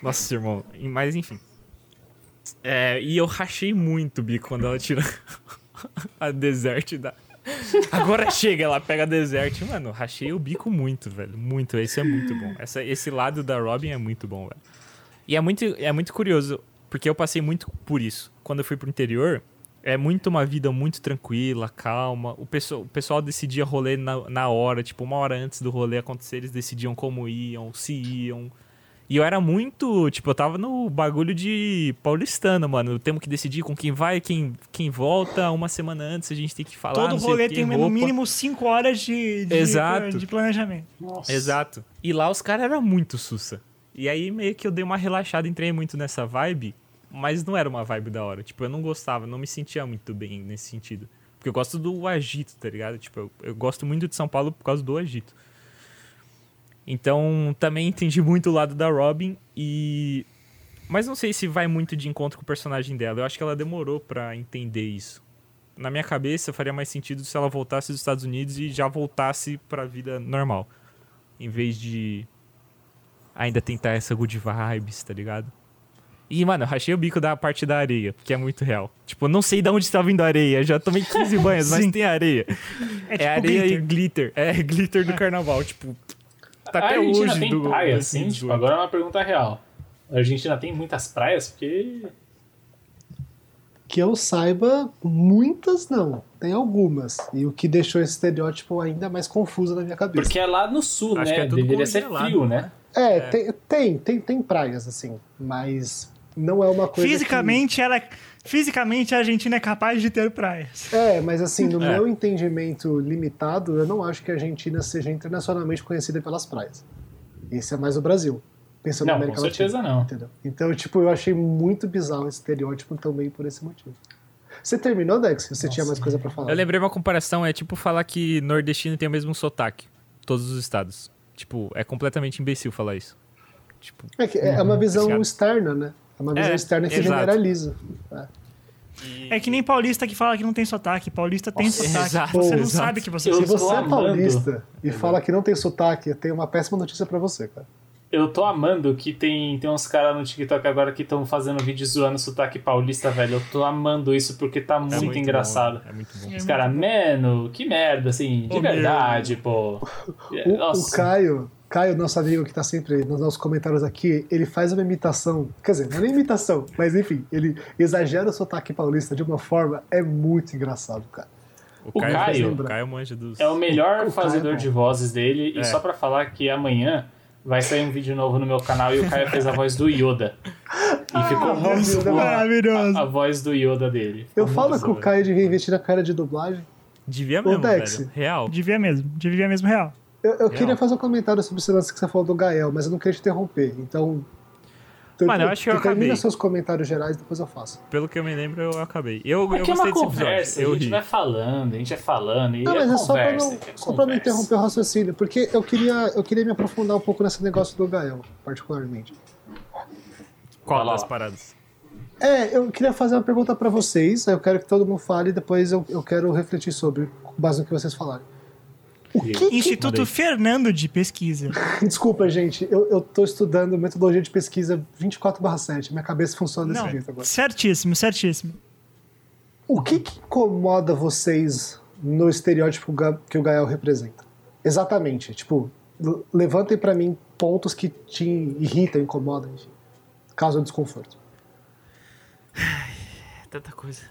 Nossa, irmão. Mas enfim. É, e eu rachei muito o bico quando ela tira a desert da. Agora chega, ela pega a desert. Mano, rachei o bico muito, velho. Muito. Esse é muito bom. Essa, esse lado da Robin é muito bom, velho. E é muito, é muito curioso, porque eu passei muito por isso. Quando eu fui pro interior, é muito uma vida muito tranquila, calma. O pessoal, o pessoal decidia rolê na, na hora, tipo, uma hora antes do rolê acontecer, eles decidiam como iam, se iam. E eu era muito, tipo, eu tava no bagulho de paulistano, mano. Temos que decidir com quem vai, quem, quem volta. Uma semana antes a gente tem que falar. Todo rolê tem no mínimo 5 horas de, de, Exato. de planejamento. Nossa. Exato. E lá os caras eram muito sussa. E aí meio que eu dei uma relaxada, entrei muito nessa vibe, mas não era uma vibe da hora. Tipo, eu não gostava, não me sentia muito bem nesse sentido. Porque eu gosto do agito, tá ligado? Tipo, eu, eu gosto muito de São Paulo por causa do agito. Então, também entendi muito o lado da Robin e mas não sei se vai muito de encontro com o personagem dela. Eu acho que ela demorou pra entender isso. Na minha cabeça faria mais sentido se ela voltasse dos Estados Unidos e já voltasse pra vida normal em vez de ainda tentar essa good vibes, tá ligado? E, mano, eu rachei o bico da parte da areia, porque é muito real. Tipo, eu não sei de onde tá vindo a areia. Já tomei 15 banhos, mas tem areia. É, É, tipo areia glitter. e glitter. É, glitter do carnaval. Tipo, tá a até Argentina hoje tem do. praia, do assim? 2018. Tipo, agora é uma pergunta real. A Argentina tem muitas praias? Porque. Que eu saiba, muitas não. Tem algumas. E o que deixou esse estereótipo ainda mais confuso na minha cabeça. Porque é lá no sul, Acho né? que é tudo Deveria ser frio, né? né? É, Tem, tem, tem, tem praias, assim. Mas não é uma coisa. que- Fisicamente, ela, fisicamente, a Argentina é capaz de ter praias. É, mas assim, no É. meu entendimento limitado, eu não acho que a Argentina seja internacionalmente conhecida pelas praias. Esse é mais o Brasil. Pensando na Não, com América certeza Latina. não. Entendeu? Então, tipo, eu achei muito bizarro esse estereótipo também por esse motivo. Você terminou, Dex? Você tinha mais coisa pra falar? Eu lembrei uma comparação, é tipo falar que nordestino tem o mesmo sotaque. Todos os estados. Tipo, é completamente imbecil falar isso. Tipo, É, que é uma visão externa, né? É uma visão É, externa que exato. generaliza. É que nem paulista que fala que não tem sotaque. Paulista tem Nossa, sotaque. exato, você não exato. sabe que você Eu Se você é amando. paulista e fala que não tem sotaque, tem uma péssima notícia pra você, cara. Eu tô amando que tem, tem uns caras no TikTok agora que estão fazendo vídeo zoando sotaque paulista, velho. Eu tô amando isso porque tá é muito, muito engraçado. bom, é muito bom. Os caras, mano, que merda, assim, de Ô, verdade, pô. O, Nossa. o Caio, Caio, nosso amigo que tá sempre nos nossos comentários aqui, ele faz uma imitação. Quer dizer, não é nem imitação, mas enfim, ele exagera o sotaque paulista de uma forma. É muito engraçado, cara. O O Caio, Caio- o Caio manja dos. É o melhor O Caio fazedor bom. de vozes dele. E É. só pra falar que amanhã vai sair um vídeo novo no meu canal e o Caio fez a voz do Yoda. E ficou muito Yoda é boa Maravilhoso. a, a voz do Yoda dele. Eu Ficou falo muito que o. Caio devia investir na cara de dublagem. Devia Ô, mesmo, Dex. velho. Real. Devia mesmo. Devia mesmo real. Eu, eu queria fazer um comentário sobre esse lance que você falou do Gael, mas eu não queria te interromper. Então. Mano, eu acho que eu termina acabei. seus comentários gerais, depois eu faço. Pelo que eu me lembro, eu acabei. Eu, eu Aqui é gostei uma desse conversa, episódio. Eu a gente ri. vai falando, a gente vai falando. E Não, é mas é só pra não, é só pra não interromper o raciocínio, porque eu queria, eu queria me aprofundar um pouco nesse negócio do Gael, particularmente. Qual das paradas? É, eu queria fazer uma pergunta pra vocês, aí eu quero que todo mundo fale e depois eu, eu quero refletir sobre, com base no que vocês falarem. O que que- Instituto Mandei. Fernando de Pesquisa. Desculpa, gente, eu, eu tô estudando metodologia de pesquisa 24/7, minha cabeça funciona desse Não, jeito agora. certíssimo, certíssimo. O que, que incomoda vocês no estereótipo que o Gael representa? Exatamente, tipo, levantem pra mim pontos que te irritam, incomodam, enfim, causam desconforto. É tanta coisa.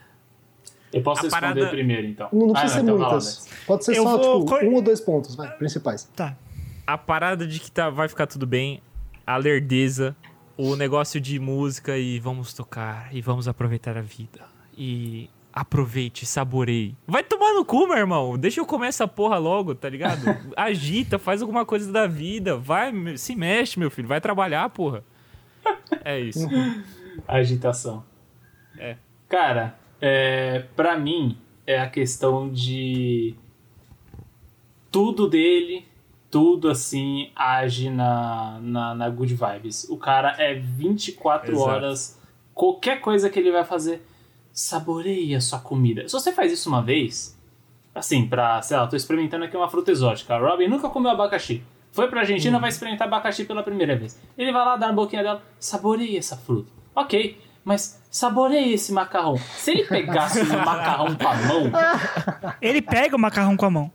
Eu posso A responder parada- primeiro, então. Não, não Ah, precisa ser então muitas. Dex. Pode ser Eu só, vou tipo, um ou dois pontos, vai, principais. Tá. A parada de que tá, vai ficar tudo bem, a lerdeza, o negócio de música e vamos tocar e vamos aproveitar a vida. E aproveite, saboreie. Vai tomar no cu, meu irmão. Deixa eu comer essa porra logo, tá ligado? Agita, faz alguma coisa da vida. Vai, se mexe, meu filho. Vai trabalhar, porra. É isso. agitação. É. Cara, é, pra mim é a questão de tudo dele, tudo assim, age na, na, na good vibes. O cara é 24 Exato. horas, qualquer coisa que ele vai fazer, saboreie a sua comida. Se você faz isso uma vez, assim, pra, sei lá, tô experimentando aqui uma fruta exótica. A Robin nunca comeu abacaxi. Foi pra Argentina, vai experimentar abacaxi pela primeira vez. Ele vai lá dar na boquinha dela, saboreie essa fruta. Ok, mas saboreie esse macarrão. Se ele pegasse o macarrão com a mão. Ele pega o macarrão com a mão.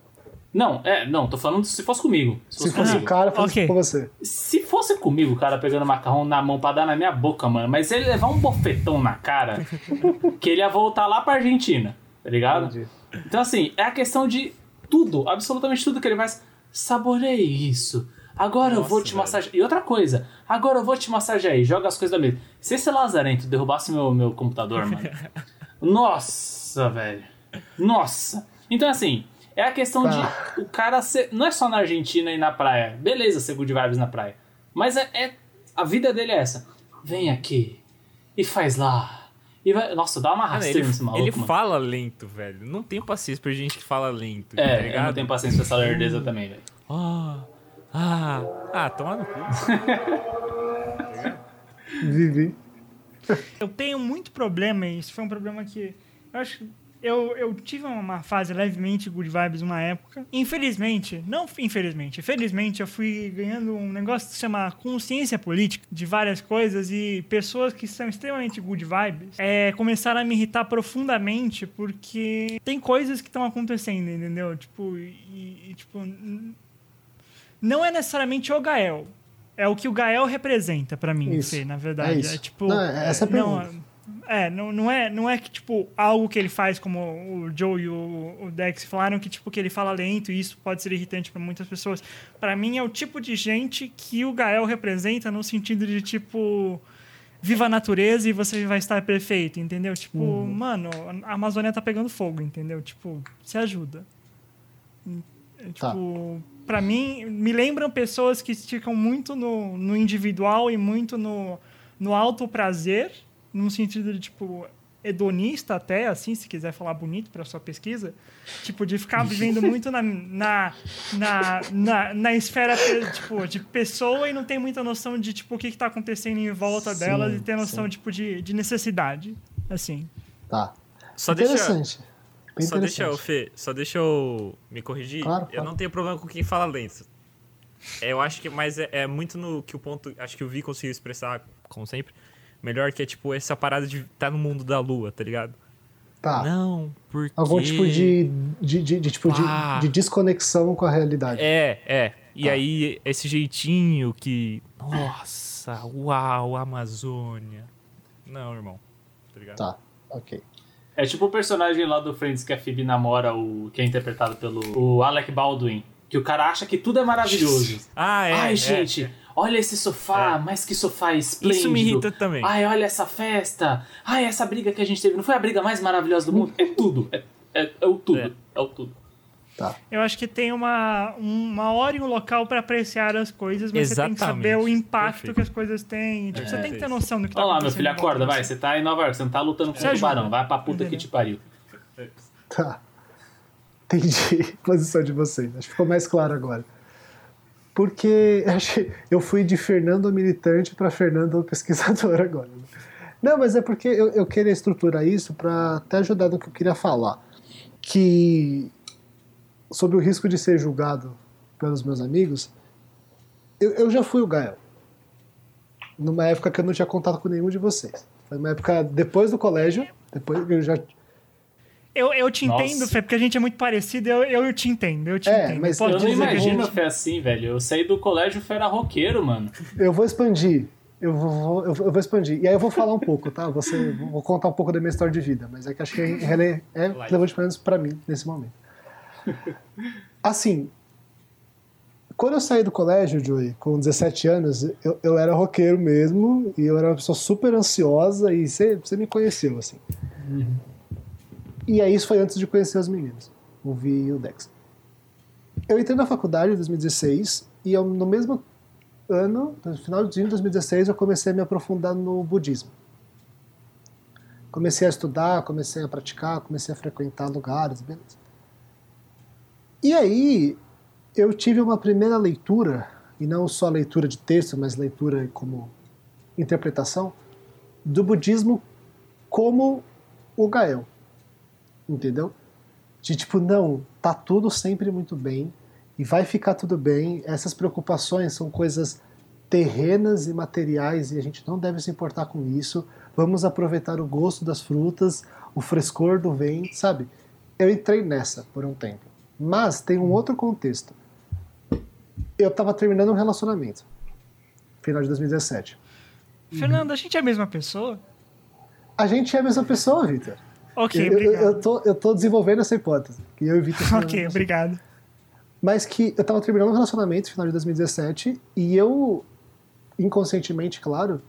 Não, é, não, tô falando se fosse comigo. Se fosse, Se fosse o comigo. cara, fosse Ok. com você. Se fosse comigo, o cara pegando macarrão na mão pra dar na minha boca, mano, mas se ele levar um bofetão na cara, que ele ia voltar lá pra Argentina, tá ligado? Entendi. Então, assim, é a questão de tudo, absolutamente tudo que ele faz. Saboreie isso. Agora eu Nossa, vou te massagear. E outra coisa, agora eu vou te massagear aí, joga as coisas da mesa. Se esse lazarento derrubasse meu, meu computador, mano. nossa, velho. Nossa. Então, assim, é a questão Tá. de o cara ser. Não é só na Argentina e na praia. Beleza, ser good vibes na praia. Mas é, é- a vida dele é essa. Vem aqui e faz lá. E vai, nossa, dá uma rasteira ele, nesse maluco, ele mano. fala lento, velho. Não tem paciência pra gente que fala lento, tá É, eu ligado? não tenho paciência pra essa lerdeza também, velho. Ah, ah, ah, toma no cu. Vivi. Eu tenho muito problema, e isso foi um problema que. Eu acho que eu, eu tive uma fase levemente good vibes uma época. Infelizmente, não infelizmente, felizmente eu fui ganhando um negócio que se chama consciência política de várias coisas e pessoas que são extremamente good vibes é, começaram a me irritar profundamente porque tem coisas que estão acontecendo, entendeu? Tipo, e, e, tipo, não é necessariamente o Gael. É o que o Gael representa para mim, Isso. Fê, na verdade. É É, tipo. Não, é- essa é a não, pergunta. é, não, não é, não é que, tipo, algo que ele faz, como o Joe e o, o Dex falaram, que, tipo, que ele fala lento e isso pode ser irritante para muitas pessoas. Para mim, é o tipo de gente que o Gael representa no sentido de, tipo, viva a natureza e você vai estar perfeito, entendeu? Tipo, Uhum. mano, a Amazônia tá pegando fogo, entendeu? Tipo, se ajuda. Tá. Tipo, pra mim, me lembram pessoas que ficam muito no, no individual e muito no, no alto prazer, num sentido de, tipo, hedonista até, assim, se quiser falar bonito pra sua pesquisa. Tipo, de ficar vivendo muito na, na, na, na, na esfera, tipo, de pessoa e não tem muita noção de, tipo, o que, que tá acontecendo em volta Sim, delas e ter noção, sim. tipo, de, de necessidade, assim. Tá. Só deixa, interessante. Bem só deixa eu. Fê, só deixa eu me corrigir. Claro, Eu claro. não tenho problema com quem fala lento. Eu acho que, mas é, é muito no que o ponto, acho que o Vi conseguiu expressar, como sempre, melhor que é tipo essa parada de estar no mundo da lua, tá ligado? Tá. Não, porque Algum tipo de, de, de- de tipo de, de desconexão com a realidade. É, é. E Tá. aí, esse jeitinho que. Nossa, uau, Amazônia. Não, irmão. Tá ligado? Tá, ok. É tipo o personagem lá do Friends que a Phoebe namora, o que é interpretado pelo o Alec Baldwin. Que o cara acha que tudo é maravilhoso. Ah, é. Ai, é. gente, olha esse sofá, É. mas que sofá esplêndido. Isso me irrita também. Ai, olha essa festa. Ai, essa briga que a gente teve. Não foi a briga mais maravilhosa do mundo? É tudo. É, é, é o tudo. É. É. o tudo. Tá. Eu acho que tem uma, uma hora e um local pra apreciar as coisas, mas você tem que saber Exatamente. o impacto Perfeito. que as coisas têm. Tipo, você É. tem que ter noção do que tá Olha lá, meu filho, acorda, vai. você. Você tá em Nova York, você não tá lutando com Você o tubarão. Vai pra puta que te pariu. Tá. Entendi a posição de vocês. Acho que ficou mais claro agora. Porque acho que eu fui de Fernando militante para Fernando pesquisador agora. né? Não, mas é porque eu, eu queria estruturar isso para até ajudar no que eu queria falar. Que sobre o risco de ser julgado pelos meus amigos, eu, eu já fui o Gael. Numa época que eu não tinha contato com nenhum de vocês. Foi uma época depois do colégio, depois que eu já Eu, eu te Nossa. entendo, Fê, porque a gente é muito parecido. Eu, eu te entendo, eu te É, entendo. mas Eu não imagino gente- foi assim, velho. Eu saí do colégio e era roqueiro, mano. Eu vou expandir. Eu vou, eu vou eu vou expandir. E aí eu vou falar um pouco, tá? Você, vou contar um pouco da minha história de vida, mas é que acho que é, é relevante pelo menos pra mim nesse momento. Assim, quando eu saí do colégio, Joey, com 17 anos, eu, eu era roqueiro mesmo, e eu era uma pessoa super ansiosa, e você, me conheceu, assim. E aí isso foi antes de conhecer os meninos, o Vi e o Dex. Eu entrei na faculdade em 2016, e eu, no mesmo ano, no final de 2016, eu comecei a me aprofundar no budismo. Comecei a estudar, comecei a praticar, comecei a frequentar lugares, beleza. E aí, eu tive uma primeira leitura, e não só leitura de texto, mas leitura como interpretação, do budismo como o Gael. Entendeu? De tipo, não, tá tudo sempre muito bem, e vai ficar tudo bem. Essas preocupações são coisas terrenas e materiais e a gente não deve se importar com isso. Vamos aproveitar o gosto das frutas, o frescor do vento, sabe? Eu entrei nessa por um tempo. Mas tem um outro contexto. Eu tava terminando um relacionamento. Final de 2017. Fernando, a gente é a mesma pessoa? A gente é a mesma pessoa, Vitor. Ok, eu, eu, obrigado. eu, tô, eu tô desenvolvendo essa hipótese. Que eu e o Vitor ok, obrigado. mas que eu tava terminando um relacionamento no final de 2017 e eu, inconscientemente, claro,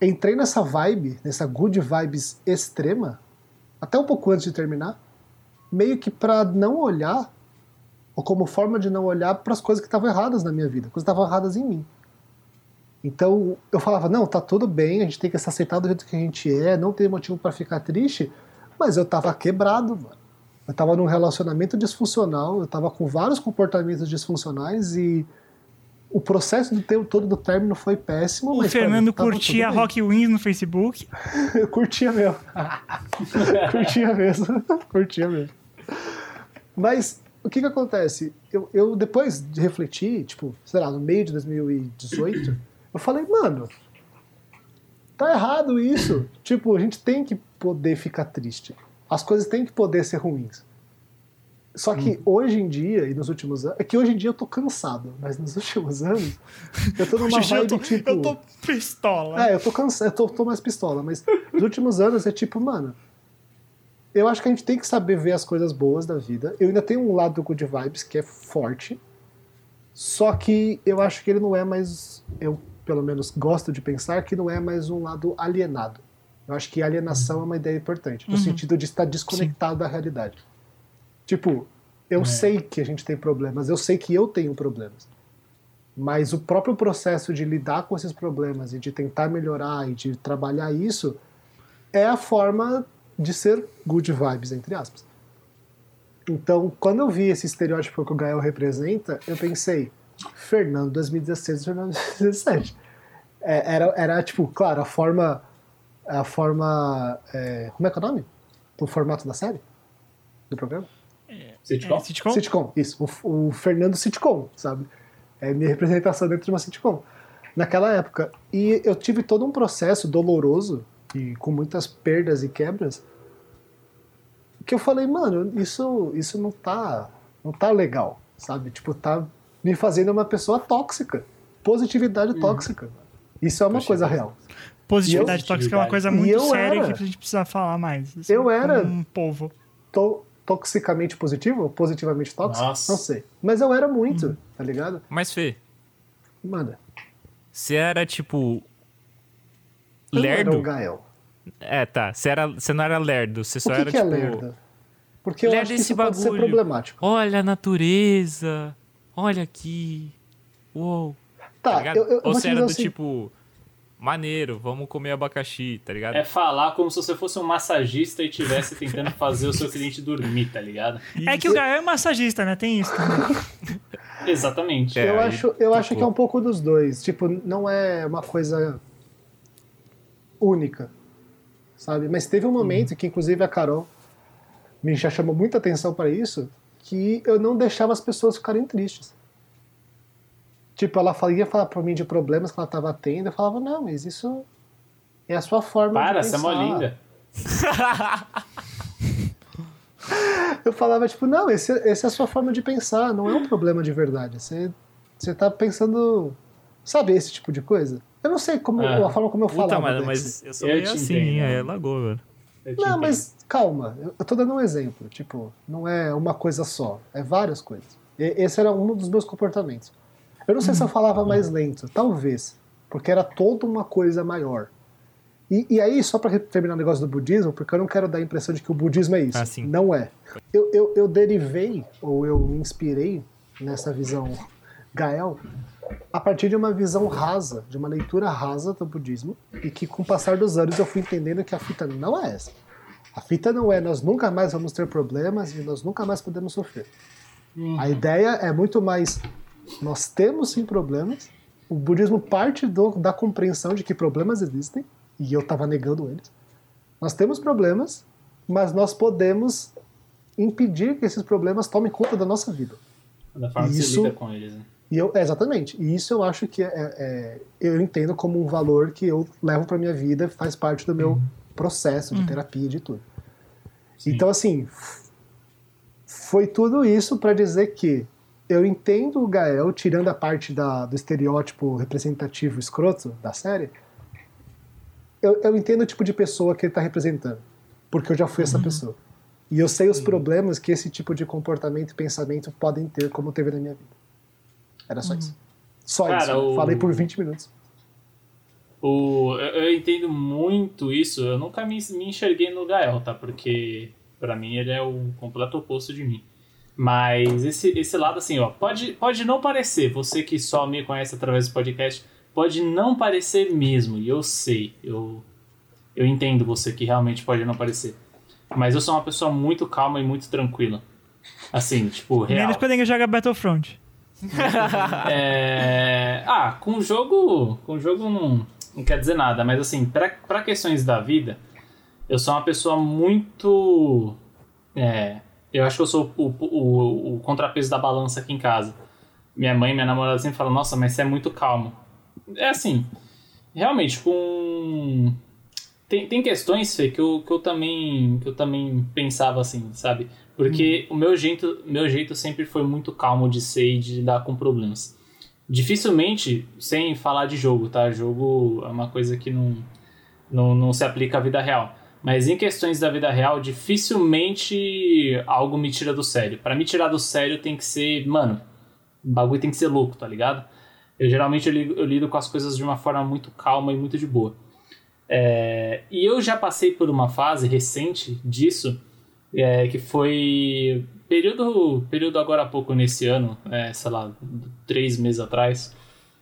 entrei nessa vibe, nessa good vibes extrema, até um pouco antes de terminar, meio que pra não olhar, ou como forma de não olhar para as coisas que estavam erradas na minha vida, coisas que estavam erradas em mim. Então eu falava, não, tá tudo bem, a gente tem que se aceitar do jeito que a gente é, não tem motivo pra ficar triste, mas eu tava quebrado, mano. Eu tava num relacionamento disfuncional, eu tava com vários comportamentos disfuncionais e o processo do tempo todo do término foi péssimo. O mim Fernando tava curtia. Rock Wins no Facebook. Eu curtia mesmo. curtia mesmo. curtia mesmo. Mas o que que acontece? Eu, eu, depois de refletir, tipo, sei lá, no meio de 2018, eu falei, mano, tá errado isso. tipo, a gente tem que poder ficar triste. As coisas têm que poder ser ruins. Só que Hum. hoje em dia, e nos últimos anos. É que hoje em dia eu tô cansado, mas nos últimos anos, eu tô numa Hoje eu vibe tô, tipo. eu tô pistola. É, eu tô cansado, eu tô, tô mais pistola, mas nos últimos anos é tipo, mano. Eu acho que a gente tem que saber ver as coisas boas da vida. Eu ainda tenho um lado do Good Vibes que é forte. Só que eu acho que ele não é mais. Eu, pelo menos, gosto de pensar que não é mais um lado alienado. Eu acho que alienação é uma ideia importante, no Uhum. sentido de estar desconectado da realidade. Tipo, eu É. sei que a gente tem problemas, eu sei que eu tenho problemas. Mas o próprio processo de lidar com esses problemas e de tentar melhorar e de trabalhar isso é a forma de ser good vibes, entre aspas. Então, quando eu vi esse estereótipo que o Gael representa, eu pensei, Fernando 2016 Fernando 2017. É, era, era, tipo, claro, a forma. A forma. é, como é que é o nome? Do formato da série? Do programa? Sitcom? É, sitcom? Sitcom, isso. O, o Fernando Sitcom, sabe? É minha representação dentro de uma sitcom. Naquela época. E eu tive todo um processo doloroso e com muitas perdas e quebras que eu falei, mano, isso, isso não tá, não tá legal, sabe? Tipo, tá me fazendo uma pessoa tóxica. Positividade tóxica. Isso é uma coisa real. Positividade eu- tóxica é uma coisa muito séria era- que a gente precisa falar mais. assim, Eu era- como Um povo. Tô toxicamente positivo ou positivamente tóxico? Nossa. Não sei. Mas eu era muito, tá ligado? Mas, Fê, Manda. você era tipo. Eu não era Lerdo? o Gael. É, tá. Você, era, você não era lerdo, você só O que, era que é tipo. lerdo? Porque eu Lerdo acho que esse isso pode ser bagulho. problemático. Olha a natureza. Olha aqui. Uou. Tá, Tá, eu, eu, Ou você era do assim, tipo. Maneiro, vamos comer abacaxi, tá ligado? É falar como se você fosse um massagista e estivesse tentando fazer o seu cliente dormir, tá ligado? É que o Gael é massagista, né? Tem isso também. Exatamente. É, eu aí acho, eu acho tocou. que é um pouco dos dois. Tipo, não é uma coisa única, sabe? Mas teve um momento que, inclusive, a Carol me já chamou muita atenção para isso, que eu não deixava as pessoas ficarem tristes. Tipo, ela ia falar pra mim de problemas que ela tava tendo, eu falava, não, mas isso é a sua forma Para, de você é pensar. mó linda. Eu falava, tipo, não, esse, esse é a sua forma de pensar, não é um problema de verdade. Você, você tá pensando, sabe, esse tipo de coisa? Eu não sei como, Ah. a forma como eu Puta, falava. mano, Dexter. mas eu sou Eu meio assim, entendo. É, lagou, velho. Não, entendo. mas calma, eu, eu tô dando um exemplo. Tipo, não é uma coisa só, é várias coisas. E, esse era um dos meus comportamentos. Eu não sei se eu falava mais lento, talvez, porque era toda uma coisa maior. E, e aí, só para terminar o negócio do budismo, porque eu não quero dar a impressão de que o budismo é isso. Ah. Não é. Eu, eu, eu derivei, ou eu me inspirei nessa visão Gael, a partir de uma visão rasa, de uma leitura rasa do budismo, e que com o passar dos anos eu fui entendendo que a fita não é essa. A fita não é nós nunca mais vamos ter problemas e nós nunca mais podemos sofrer. A ideia é muito mais nós temos sim problemas. O budismo parte do- da compreensão de que problemas existem e eu estava negando eles. Nós temos problemas, mas nós podemos impedir que esses problemas tomem conta da nossa vida. Da forma que você Isso- lida com eles, né? E eu, é, exatamente. E isso eu acho que é, é- eu entendo como um valor que eu levo para minha vida, faz parte do meu processo de terapia de tudo. Sim. Então assim, foi tudo isso para dizer que eu entendo o Gael tirando a parte da- do estereótipo representativo escroto da série. Eu, eu entendo o tipo de pessoa que ele está representando, porque eu já fui essa pessoa. E eu sei os problemas que esse tipo de comportamento e pensamento podem ter, como teve na minha vida. Era só isso. Só Cara, isso. o- Falei por 20 minutos. O, eu, entendo muito isso. Eu nunca me, me enxerguei no Gael, tá? Porque pra mim ele é o completo oposto de mim. Mas esse, esse lado, assim, ó, pode, pode não parecer, você que só me conhece através do podcast, pode não parecer mesmo, e eu sei, eu, eu entendo você que realmente pode não parecer. Mas eu sou uma pessoa muito calma e muito tranquila. Assim, tipo, real. Menos quando ele joga Battlefront. É... Ah, com o jogo. Com o jogo não, não quer dizer nada, mas assim, pra, pra questões da vida, Eu sou uma pessoa muito. É, eu acho que eu sou o, o, o contrapeso da balança aqui em casa. Minha mãe minha namorada sempre falam: Nossa, mas você é muito calmo. É assim, realmente, com. Tem, tem questões, Fê, que eu, que, eu também, que eu também pensava assim, sabe? Porque o meu jeito, meu jeito sempre foi muito calmo de ser e de lidar com problemas. Dificilmente, sem falar de jogo, tá? Jogo é uma coisa que não, não, não se aplica à vida real. Mas em questões da vida real, dificilmente algo me tira do sério. Para me tirar do sério tem que ser, mano, o bagulho tem que ser louco, tá ligado? Eu geralmente eu lido, eu lido, com as coisas de uma forma muito calma e muito de boa. É, e eu já passei por uma fase recente disso, é, que foi período, período agora há pouco nesse ano, é, sei lá, três meses atrás,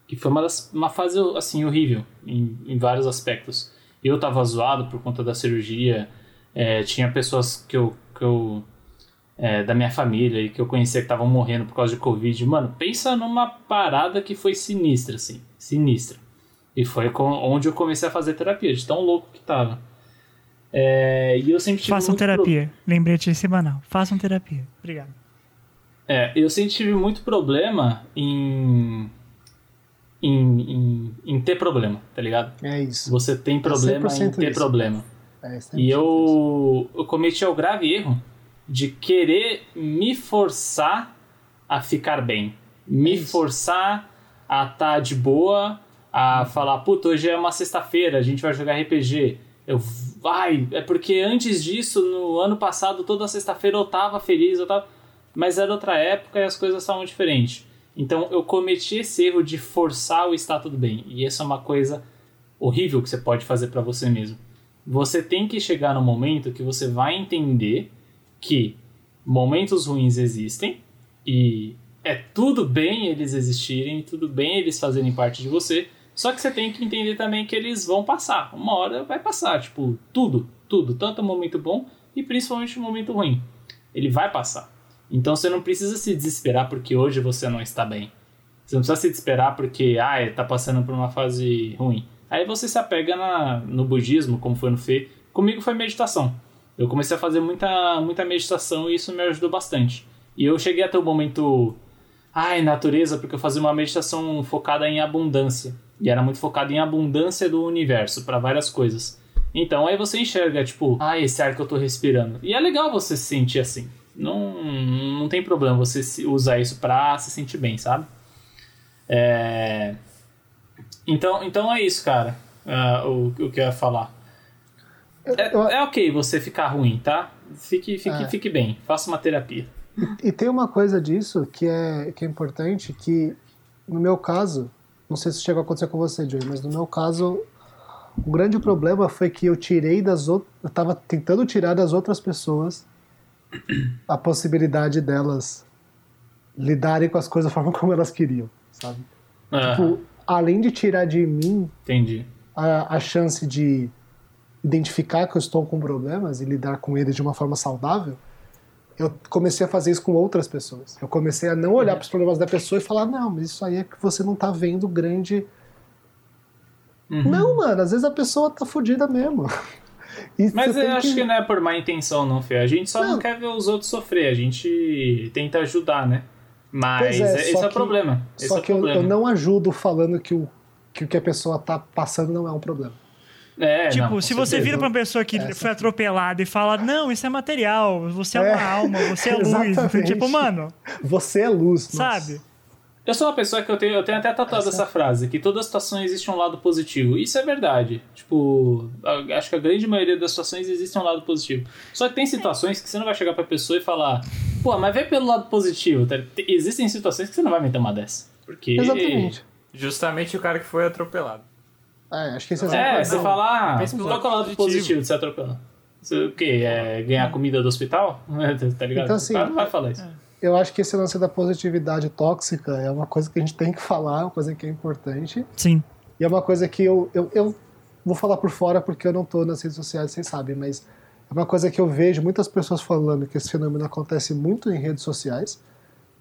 que foi uma, uma fase assim horrível em, em vários aspectos. Eu tava zoado por conta da cirurgia, é, tinha pessoas que eu, que eu é, da minha família e que eu conhecia que estavam morrendo por causa de Covid. Mano, pensa numa parada que foi sinistra, assim, sinistra. E foi com, onde eu comecei a fazer terapia, de tão louco que tava. É, e eu sempre tive Façam terapia. Pro... Lembrete semanal. Façam terapia. Obrigado. É, eu sempre tive muito problema em, em, em, em, ter problema, tá ligado? É isso. Você tem é problema é em ter isso. problema. É, e eu, eu cometi o grave erro de querer me forçar a ficar bem. Me é forçar a estar tá de boa, a falar, puta, hoje é uma sexta-feira, a gente vai jogar RPG. Eu, vai, é porque antes disso, no ano passado, toda sexta-feira eu tava feliz, eu tava... Mas era outra época e as coisas estavam diferentes. Então eu cometi esse erro de forçar o estar tudo bem. E isso é uma coisa horrível que você pode fazer para você mesmo. Você tem que chegar no momento que você vai entender que momentos ruins existem e é tudo bem eles existirem, tudo bem eles fazerem parte de você, só que você tem que entender também que eles vão passar. Uma hora vai passar, tipo, tudo, tudo, tanto o momento bom e principalmente o momento ruim. Ele vai passar. Então você não precisa se desesperar porque hoje você não está bem. Você não precisa se desesperar porque, ah, está passando por uma fase ruim. Aí você se apega na, no budismo, como foi no Fê. Comigo foi meditação. Eu comecei a fazer muita, muita meditação e isso me ajudou bastante. E eu cheguei até o momento, ai, natureza, porque eu fazia uma meditação focada em abundância. E era muito focado em abundância do universo, para várias coisas. Então aí você enxerga, tipo, ah, esse ar que eu tô respirando. E é legal você se sentir assim. Não, não tem problema você usar isso pra se sentir bem, sabe? É... Então, então é isso, cara. Uh, o, o que eu ia falar. É, é, ok você ficar ruim, tá? Fique, fique, é. fique bem. Faça uma terapia. E, e tem uma coisa disso que é, que é importante, que no meu caso, não sei se chegou a acontecer com você, Joey, mas no meu caso, o grande problema foi que eu tirei das outras. Eu tava tentando tirar das outras pessoas a possibilidade delas lidarem com as coisas da forma como elas queriam, sabe? Tipo, além de tirar de mim Entendi. A, a chance de identificar que eu estou com problemas e lidar com eles de uma forma saudável, eu comecei a fazer isso com outras pessoas. Eu comecei a não olhar uhum. para os problemas da pessoa e falar: não, mas isso aí é que você não está vendo grande. Uhum. Não, mano, às vezes a pessoa tá fodida mesmo. E mas eu acho que... que... não é por má intenção, não, Fê. A gente só não. não. quer ver os outros sofrer, a gente tenta ajudar, né? Mas é, esse é o problema. Esse só é que eu, eu, não ajudo falando que o, que o que a pessoa tá passando não é um problema. É, tipo, não, se você vira pra uma pessoa que Essa foi atropelada e fala, não, isso é material, você é, é uma alma, você é luz. tipo, mano. Você é luz. Sabe? Nossa. Eu sou uma pessoa que eu tenho, eu tenho até tatuado essa... essa frase, que toda situação existe um lado positivo. Isso é verdade. Tipo, acho que a grande maioria das situações existe um lado positivo. Só que tem situações que você não vai chegar pra pessoa e falar, pô, mas vê pelo lado positivo. Tá? Existem situações que você não vai meter uma dessa. Porque. Exatamente. Justamente o cara que foi atropelado. É, acho que isso é É, você falar, ah, qual é o lado positivo de ser atropelado? o quê? É ganhar comida do hospital? tá ligado? Então, assim, o cara não vai falar isso. Eu acho que esse lance da positividade tóxica é uma coisa que a gente tem que falar, uma coisa que é importante. Sim. E é uma coisa que eu, eu, eu vou falar por fora porque eu não tô nas redes sociais, vocês sabem, mas é uma coisa que eu vejo muitas pessoas falando que esse fenômeno acontece muito em redes sociais.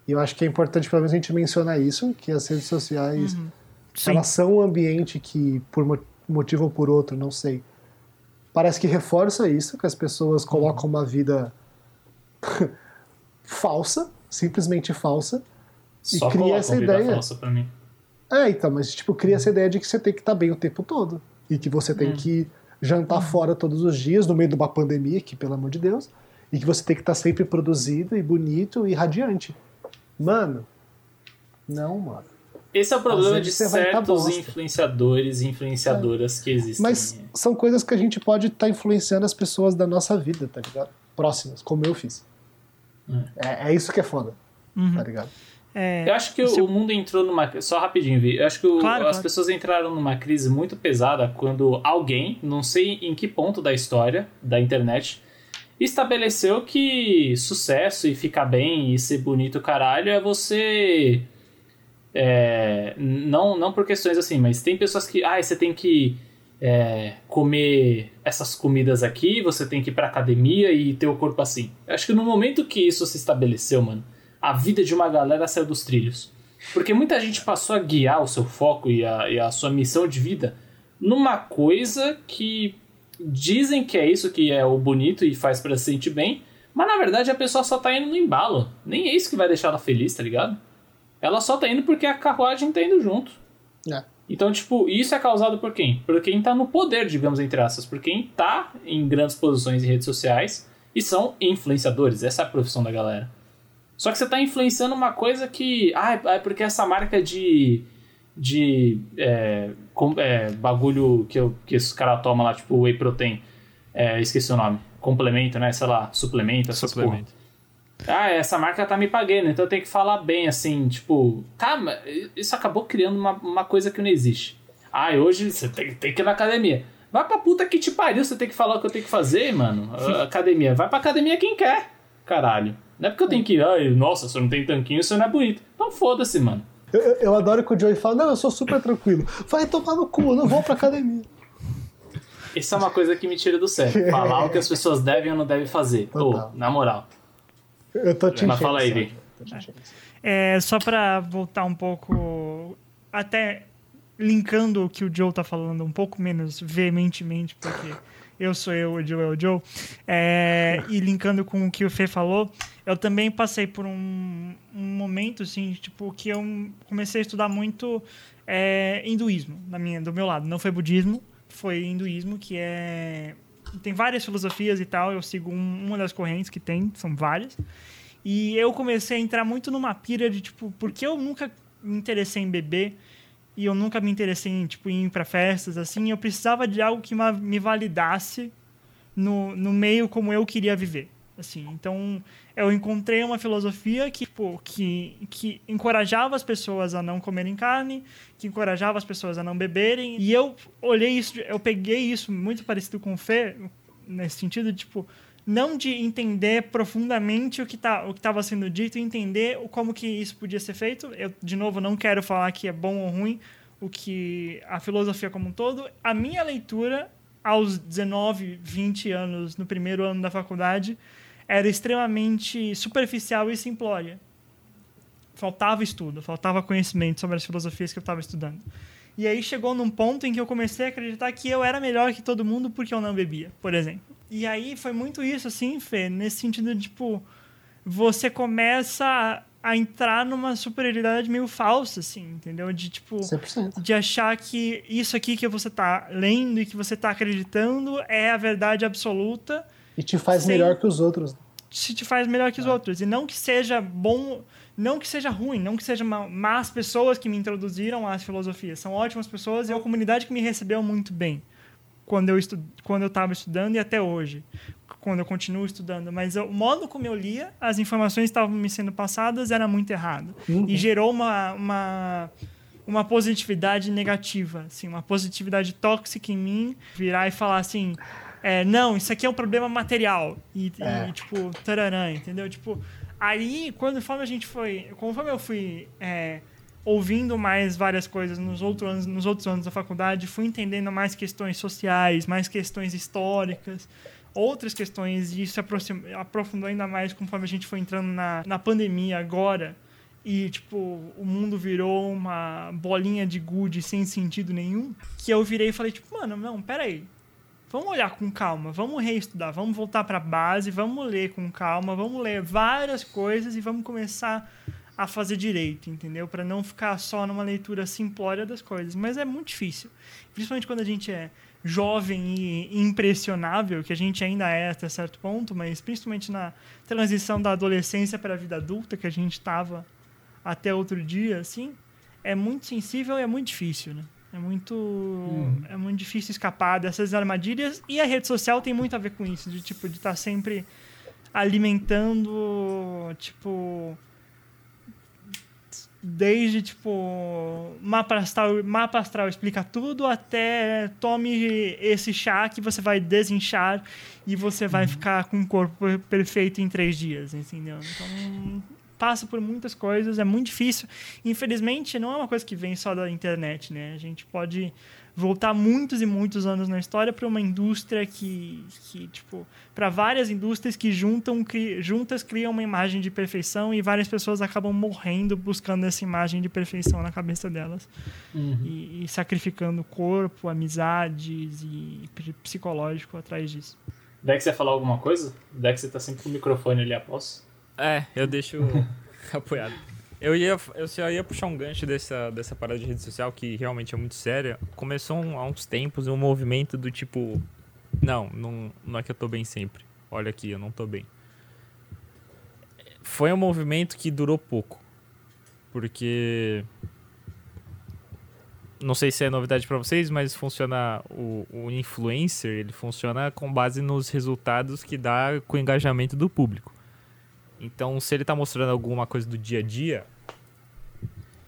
E eu acho que é importante, pelo menos, a gente mencionar isso, que as redes sociais. Uhum elas são um ambiente que, por motivo ou por outro, não sei, parece que reforça isso, que as pessoas colocam uma vida falsa, simplesmente falsa, Só e cria essa ideia. falsa pra mim. É, então, mas tipo, cria essa ideia de que você tem que estar bem o tempo todo. E que você tem que jantar fora todos os dias, no meio de uma pandemia, que pelo amor de Deus, e que você tem que estar sempre produzido e bonito e radiante. Mano, não, mano. Esse é o problema de tá certos influenciadores e influenciadoras que existem. Mas são coisas que a gente pode estar influenciando as pessoas da nossa vida, tá ligado? Próximas, como eu fiz. É, é isso que é foda, tá ligado? É, Eu acho que o, o mundo entrou numa. Só rapidinho, Vi. Eu acho que o- Claro, as claro. pessoas entraram numa crise muito pesada quando alguém, não sei em que ponto da história da internet, estabeleceu que sucesso e ficar bem e ser bonito caralho é você. é, não, não por questões assim, mas tem pessoas que. Ah, você tem que é, comer essas comidas aqui, você tem que ir pra academia e ter o corpo assim. Eu acho que no momento que isso se estabeleceu, mano, a vida de uma galera saiu dos trilhos. Porque muita gente passou a guiar o seu foco e a, e a sua missão de vida numa coisa que dizem que é isso que é o bonito e faz pra se sentir bem, mas na verdade a pessoa só tá indo no embalo. Nem é isso que vai deixar ela feliz, tá ligado? Ela só tá indo porque a carruagem tá indo junto. É. Então, tipo, isso é causado por quem? Por quem tá no poder, digamos, entre aspas. Por quem tá em grandes posições em redes sociais e são influenciadores. Essa é a profissão da galera. Só que você tá influenciando uma coisa que. Ah, é porque essa marca de. de. É, com- é, bagulho que, eu, que os caras tomam lá, tipo whey protein. É, esqueci o nome. Complemento, né? Sei lá, suplemento, essas. Suplemento. Ah, essa marca tá me pagando, então eu tenho que falar bem, assim, tipo, tá, isso acabou criando uma, uma coisa que não existe. Ah, hoje você tem, tem que ir na academia. Vai pra puta que te pariu, você tem que falar o que eu tenho que fazer, mano. A- Academia. Vai pra academia quem quer, caralho. Não é porque eu tenho que ir, ai, nossa, você não tem tanquinho, você não é bonito. Então foda-se, mano. Eu, eu- eu adoro que o Joey fala, não, eu sou super tranquilo. Vai tomar no cu, eu não vou pra academia. Isso é uma coisa que me tira do sério. Falar o que as pessoas devem ou não devem fazer. Total. na moral. Eu tô te Mas fala aí, Vi. É, só pra voltar um pouco, até linkando o que o Joe tá falando um pouco menos veementemente, porque eu sou eu, o Joe é o Joe, é, e linkando com o que o Fê falou, eu também passei por um, um momento, assim, tipo, que eu comecei a estudar muito é, hinduísmo na minha, do meu lado. Não foi budismo, foi hinduísmo, que é... Tem várias filosofias e tal, eu sigo um- uma das correntes que tem, são várias. E eu comecei a entrar muito numa pira de, tipo, porque eu nunca me interessei em beber e eu nunca me interessei em, tipo, ir pra festas, assim, eu precisava de algo que me validasse no, no meio como eu queria viver, assim. Então, eu encontrei uma filosofia que, que, que encorajava as pessoas a não comerem carne, que encorajava as pessoas a não beberem, e eu olhei isso, eu peguei isso muito parecido com o Fê, nesse sentido, tipo, não de entender profundamente o que tá, estava sendo dito entender como que isso podia ser feito. Eu, de novo, não quero falar que é bom ou ruim o que a filosofia como um todo. A minha leitura aos 19, 20 anos, no primeiro ano da faculdade, era extremamente superficial e simplória. Faltava estudo, faltava conhecimento sobre as filosofias que eu estava estudando. E aí chegou num ponto em que eu comecei a acreditar que eu era melhor que todo mundo porque eu não bebia, por exemplo. E aí foi muito isso, assim, Fê, nesse sentido de, tipo, você começa a, a entrar numa superioridade meio falsa, assim, entendeu? De, tipo, 100%. de achar que isso aqui que você tá lendo e que você tá acreditando é a verdade absoluta E te faz Sim. melhor que os outros. se te faz melhor que os outros. E não que seja bom, não que seja ruim, não que sejam ma- más pessoas que me introduziram às filosofias. São ótimas pessoas e é uma comunidade que me recebeu muito bem quando eu estu quando eu estava estudando e até hoje, quando eu continuo estudando. Mas eu- o modo como eu lia, as informações que estavam me sendo passadas era muito errado. E gerou uma, uma, uma positividade negativa, assim, uma positividade tóxica em mim, virar e falar assim, é, não, isso aqui é um problema material. E, e, É. tipo, tararã, entendeu? Tipo, aí, quando conforme a gente foi, conforme eu fui é, ouvindo mais várias coisas nos outros, anos, nos outros anos da faculdade, fui entendendo mais questões sociais, mais questões históricas, outras questões, e isso aprofundou ainda mais conforme a gente foi entrando na, na pandemia agora. E, tipo, o mundo virou uma bolinha de gude sem sentido nenhum. Que eu virei e falei, tipo, mano, não, peraí. Vamos olhar com calma, vamos reestudar, vamos voltar para a base, vamos ler com calma, vamos ler várias coisas e vamos começar a fazer direito, entendeu? Para não ficar só numa leitura simplória das coisas. Mas é muito difícil, principalmente quando a gente é jovem e impressionável, que a gente ainda é até certo ponto, mas principalmente na transição da adolescência para a vida adulta que a gente estava até outro dia, assim, é muito sensível e é muito difícil, né? É muito, hum. é muito difícil escapar dessas armadilhas e a rede social tem muito a ver com isso, de tipo de estar tá sempre alimentando, tipo desde tipo mapa astral, mapa astral explica tudo até tome esse chá que você vai desinchar e você vai uhum. ficar com o corpo perfeito em três dias, entendeu? Então passa por muitas coisas, é muito difícil. Infelizmente, não é uma coisa que vem só da internet, né? A gente pode voltar muitos e muitos anos na história para uma indústria que, que tipo, para várias indústrias que juntam, cri, juntas criam uma imagem de perfeição e várias pessoas acabam morrendo buscando essa imagem de perfeição na cabeça delas uhum. e, e, sacrificando corpo, amizades e psicológico atrás disso. Dex, você falar alguma coisa? Dex, você tá sempre com o microfone ali após. É, eu deixo apoiado. Eu, ia, eu só ia puxar um gancho dessa, dessa parada de rede social que realmente é muito séria. Começou um, há uns tempos um movimento do tipo: não, não, não é que eu tô bem sempre. Olha aqui, eu não tô bem. Foi um movimento que durou pouco. Porque. Não sei se é novidade para vocês, mas funciona. O, o influencer ele funciona com base nos resultados que dá com o engajamento do público. Então, se ele está mostrando alguma coisa do dia a dia,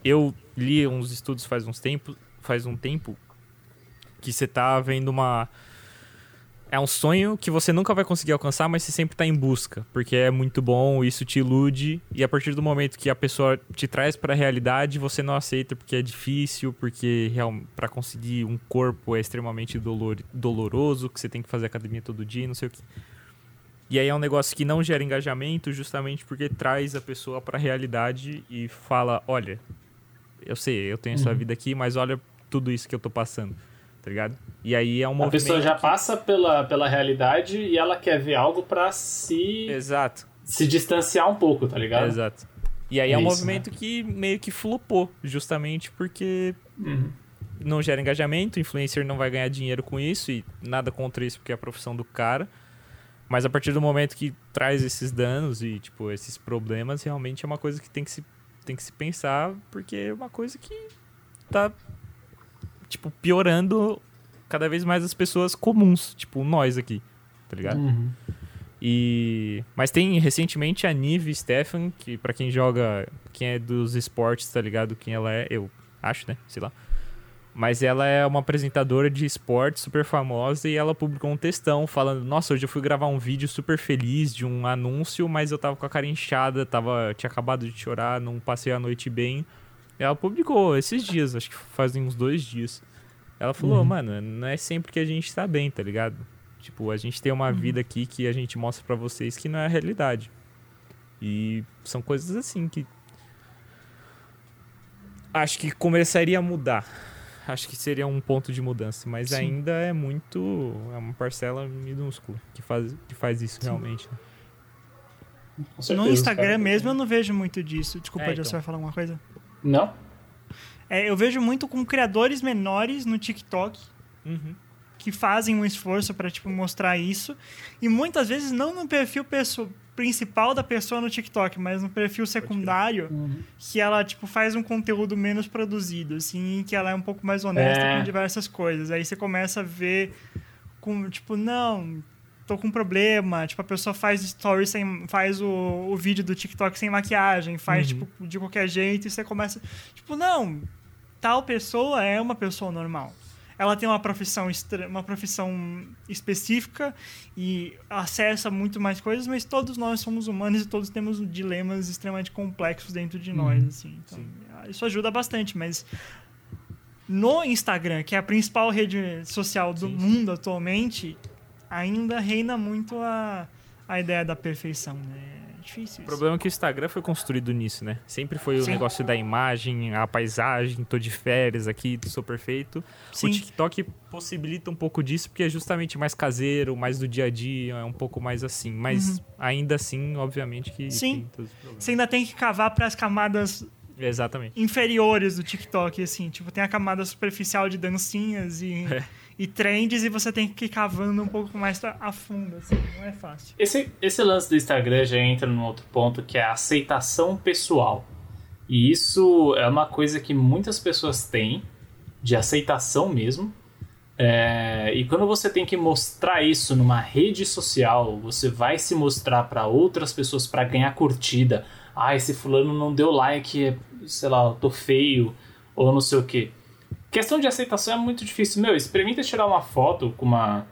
eu li uns estudos faz uns tempo, faz um tempo que você tá vendo uma é um sonho que você nunca vai conseguir alcançar, mas você sempre está em busca, porque é muito bom, isso te ilude, e a partir do momento que a pessoa te traz para a realidade, você não aceita porque é difícil, porque para conseguir um corpo é extremamente dolor, doloroso, que você tem que fazer academia todo dia, não sei o que. E aí é um negócio que não gera engajamento justamente porque traz a pessoa para a realidade e fala, olha, eu sei, eu tenho essa uhum. vida aqui, mas olha tudo isso que eu tô passando, tá ligado? E aí é um A pessoa já que... passa pela, pela realidade e ela quer ver algo para se Exato. se distanciar um pouco, tá ligado? Exato. E aí é, é um isso, movimento né? que meio que flopou, justamente porque uhum. não gera engajamento, o influencer não vai ganhar dinheiro com isso e nada contra isso porque é a profissão do cara. Mas a partir do momento que traz esses danos e, tipo, esses problemas, realmente é uma coisa que tem que se, tem que se pensar, porque é uma coisa que tá, tipo, piorando cada vez mais as pessoas comuns, tipo, nós aqui, tá ligado? Uhum. E... Mas tem recentemente a Nive Stefan, que para quem joga, quem é dos esportes, tá ligado? Quem ela é, eu acho, né? Sei lá. Mas ela é uma apresentadora de esporte super famosa e ela publicou um textão falando: Nossa, hoje eu fui gravar um vídeo super feliz de um anúncio, mas eu tava com a cara inchada, tava, tinha acabado de chorar, não passei a noite bem. Ela publicou esses dias, acho que fazem uns dois dias. Ela falou: uhum. Mano, não é sempre que a gente tá bem, tá ligado? Tipo, a gente tem uma uhum. vida aqui que a gente mostra para vocês que não é a realidade. E são coisas assim que. Acho que começaria a mudar acho que seria um ponto de mudança, mas Sim. ainda é muito. É uma parcela minúscula que faz, que faz isso Sim. realmente. Né? Certeza, no Instagram cara. mesmo eu não vejo muito disso. Desculpa, é, então. você vai falar alguma coisa? Não. É, eu vejo muito com criadores menores no TikTok. Uhum. Que fazem um esforço para tipo, mostrar isso. E muitas vezes não no perfil pessoal principal da pessoa no TikTok, mas no perfil secundário, uhum. que ela, tipo, faz um conteúdo menos produzido, assim, que ela é um pouco mais honesta é. com diversas coisas. Aí você começa a ver com, tipo, não, tô com um problema, tipo, a pessoa faz stories sem, faz o, o vídeo do TikTok sem maquiagem, faz, uhum. tipo, de qualquer jeito, e você começa, tipo, não, tal pessoa é uma pessoa normal ela tem uma profissão, uma profissão específica e acessa muito mais coisas, mas todos nós somos humanos e todos temos dilemas extremamente complexos dentro de nós. Uhum. Assim. Então, isso ajuda bastante, mas no Instagram, que é a principal rede social do sim, mundo atualmente, ainda reina muito a, a ideia da perfeição. Né? Difícil. O problema é que o Instagram foi construído nisso, né? Sempre foi o Sim. negócio da imagem, a paisagem, tô de férias aqui, sou perfeito. Sim. O TikTok possibilita um pouco disso, porque é justamente mais caseiro, mais do dia a dia, é um pouco mais assim. Mas ainda assim, obviamente que Uhum. Sim. Você ainda tem que cavar para as camadas Exatamente. inferiores do TikTok, assim. Tipo, tem a camada superficial de dancinhas e, É. e trends e você tem que ir cavando um pouco mais a fundo, assim. Não é fácil. Esse, esse lance do Instagram já entra num outro ponto que é a aceitação pessoal. E isso é uma coisa que muitas pessoas têm, de aceitação mesmo. É, e quando você tem que mostrar isso numa rede social, você vai se mostrar para outras pessoas para ganhar curtida. Ah, esse fulano não deu like, sei lá, eu tô feio, ou não sei o que. Questão de aceitação é muito difícil. Meu, experimenta tirar uma foto com uma.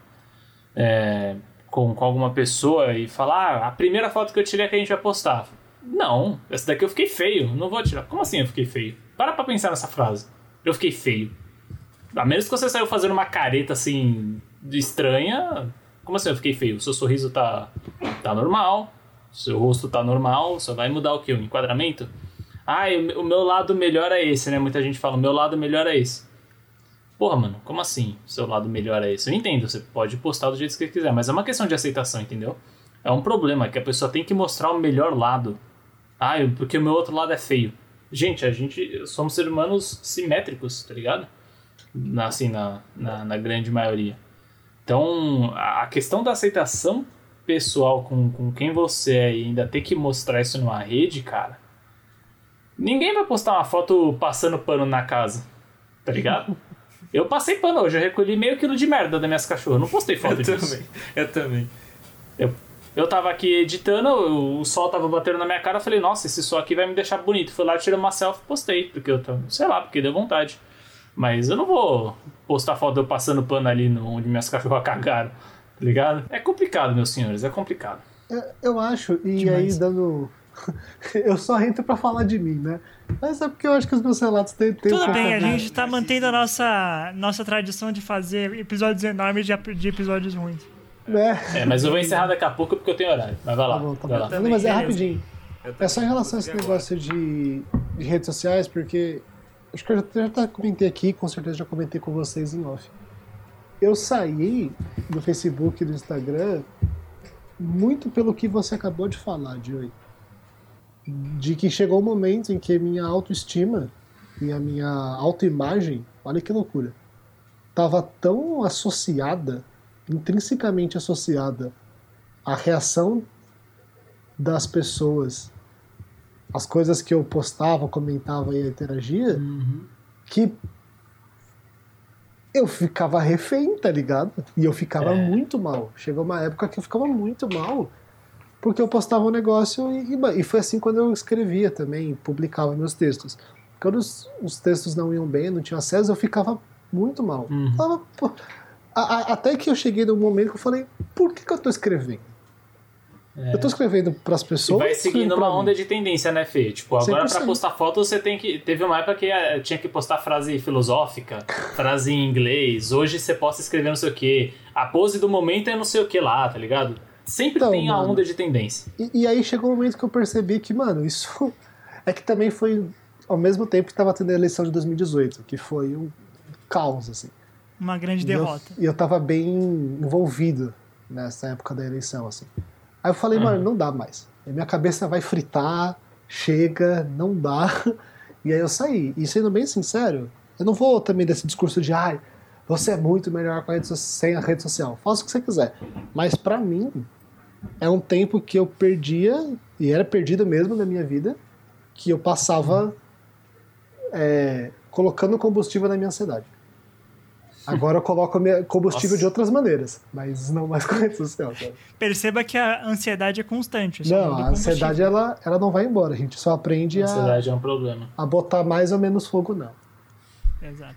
é, com, com alguma pessoa e falar: ah, a primeira foto que eu tirei é que a gente vai postar. Não, essa daqui eu fiquei feio, não vou tirar. Como assim eu fiquei feio? Para pra pensar nessa frase. Eu fiquei feio. A menos que você saiu fazendo uma careta assim estranha. Como assim eu fiquei feio? Seu sorriso tá, tá normal, seu rosto tá normal, só vai mudar o que? O enquadramento? Ah, o meu lado melhor é esse, né? Muita gente fala, o meu lado melhor é esse. Porra, mano, como assim? Seu lado melhor é esse? Eu entendo, você pode postar do jeito que quiser, mas é uma questão de aceitação, entendeu? É um problema que a pessoa tem que mostrar o melhor lado. Ah, porque o meu outro lado é feio. Gente, a gente somos seres humanos simétricos, tá ligado? Na, assim, na, na, na grande maioria. Então, a questão da aceitação pessoal com, com quem você é e ainda ter que mostrar isso numa rede, cara. Ninguém vai postar uma foto passando pano na casa, tá ligado? Eu passei pano hoje, eu recolhi meio quilo de merda das minhas cachorras. Não postei foto disso. eu também. Eu, eu tava aqui editando, o, o sol tava batendo na minha cara, eu falei, nossa, esse sol aqui vai me deixar bonito. Fui lá, tirei uma selfie e postei, porque eu tava, sei lá, porque deu vontade. Mas eu não vou postar foto de eu passando pano ali no, onde minhas cachorras cagaram, tá ligado? É complicado, meus senhores, é complicado. É, Eu acho, e Demais. aí dando. eu só entro pra falar de mim, né? Mas é porque eu acho que os meus relatos têm. um Tudo bem, a gente tá mantendo a nossa, nossa tradição de fazer episódios enormes de, de episódios ruins. Né? É, mas eu vou encerrar daqui a pouco porque eu tenho horário. Mas vai lá. Tá bom, tá vai bom. lá. Não, mas é rapidinho. É só em relação a esse negócio de, de redes sociais, porque acho que eu já, já comentei aqui, com certeza já comentei com vocês em off. Eu saí do Facebook e do Instagram muito pelo que você acabou de falar, Joey. De que chegou um momento em que minha autoestima e a minha autoimagem, olha que loucura, estava tão associada, intrinsecamente associada à reação das pessoas, as coisas que eu postava, comentava e interagia, que eu ficava refém, tá ligado? E eu ficava É. muito mal. Chegou uma época que eu ficava muito mal, porque eu postava um negócio e, e, e foi assim quando eu escrevia também, publicava meus textos. Quando os, os textos não iam bem, não tinha acesso, eu ficava muito mal. Uhum. Falava, pô, a- a- até que eu cheguei num momento que eu falei, por que, que eu tô escrevendo? Eu tô escrevendo pras É. E pessoas. vai seguindo uma pra onda mim? de tendência, né, Fê? Tipo, agora pra 100%. postar foto você tem que. Teve uma época que eh, tinha que postar frase filosófica, frase em inglês. Hoje você posta escrever não sei o quê. A pose do momento é não sei o que lá, tá ligado? Sempre Então, tem a mano. onda de tendência. E, e aí chegou um momento que eu percebi que, mano, isso é que também foi ao mesmo tempo que tava tendo a eleição de 2018, que foi um caos, assim. Uma grande E eu- derrota. E eu, tava bem envolvido nessa época da eleição, assim. Aí eu falei, Uhum. mano, não dá mais. A minha cabeça vai fritar, chega, não dá. E aí eu saí. E sendo bem sincero, eu não vou também desse discurso de, ai, você é muito melhor com a rede so- sem a rede social. Faça o que você quiser. Mas pra mim, é um tempo que eu perdia, e era perdido mesmo na minha vida, que eu passava é, colocando combustível na minha ansiedade. Agora eu coloco combustível Nossa. de outras maneiras, mas não mais com rede social. sabe? Perceba que a ansiedade é constante. Não, a ansiedade ela, ela não vai embora, a gente só aprende A a, ansiedade é um problema. a botar mais ou menos fogo, não. Exato.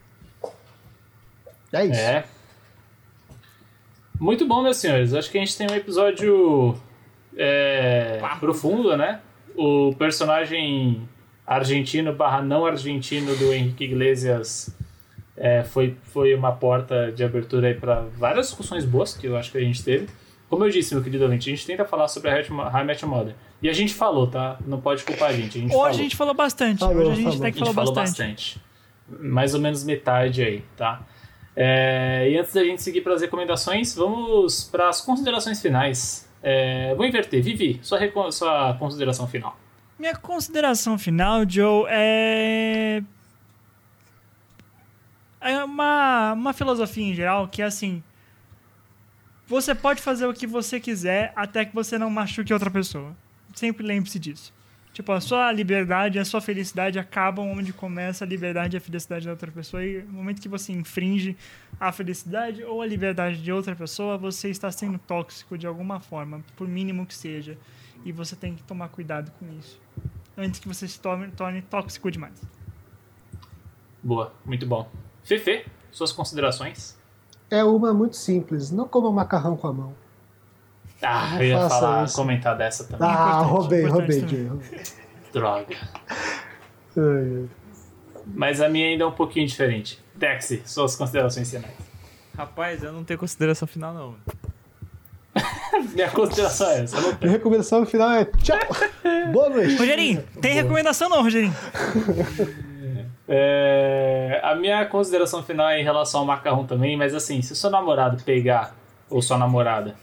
É isso. É. Muito bom, meus senhores. Acho que a gente tem um episódio é, profundo, né? O personagem argentino barra não argentino do Henrique Iglesias é, foi, foi uma porta de abertura aí para várias discussões boas que eu acho que a gente teve. como eu disse, meu querido ouvinte, a gente tenta falar sobre a High Match Mother. E a gente falou, tá? Não pode culpar a gente. A gente Hoje falou. a gente falou bastante. Falou, Hoje a gente falou. até que gente falou falou bastante. bastante. Mais ou menos metade aí, tá? É, e antes da gente seguir para as recomendações, vamos para as considerações finais. É, vou inverter. Vivi, sua, sua consideração final. Minha consideração final, Joe, é. É uma, uma filosofia em geral que é assim. Você pode fazer o que você quiser até que você não machuque outra pessoa. Sempre lembre-se disso. Tipo, a sua liberdade, a sua felicidade acabam onde começa a liberdade e a felicidade da outra pessoa. E no momento que você infringe a felicidade ou a liberdade de outra pessoa, você está sendo tóxico de alguma forma, por mínimo que seja. E você tem que tomar cuidado com isso. Antes que você se torne, torne tóxico demais. Boa, muito bom. Fefe, suas considerações. É uma muito simples. Não coma macarrão com a mão. Ah, eu ia faça falar, isso. comentar dessa também. Ah, importante, roubei, importante roubei, também. Droga. Ai, ai. Mas a minha ainda é um pouquinho diferente. Dexy, suas considerações finais. Rapaz, eu não tenho consideração final, não. Minha consideração é essa, não Minha recomendação final é tchau. Boa noite. Rogerinho, tem recomendação não, Rogerinho? É, a minha consideração final é em relação ao macarrão também, mas assim, se o seu namorado pegar, ou sua namorada,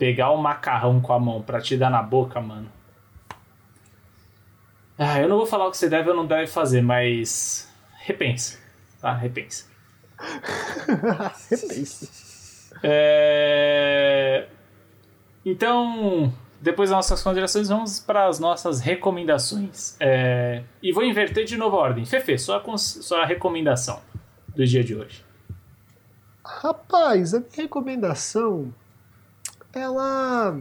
pegar o macarrão com a mão pra te dar na boca, mano. Ah, eu não vou falar o que você deve ou não deve fazer, mas. Repense. Tá? Repense. Repense. É, Então, depois das nossas considerações, vamos para as nossas recomendações. É, E vou inverter de novo a ordem. Fefe, sua, cons- sua recomendação do dia de hoje. Rapaz, a minha recomendação, ela,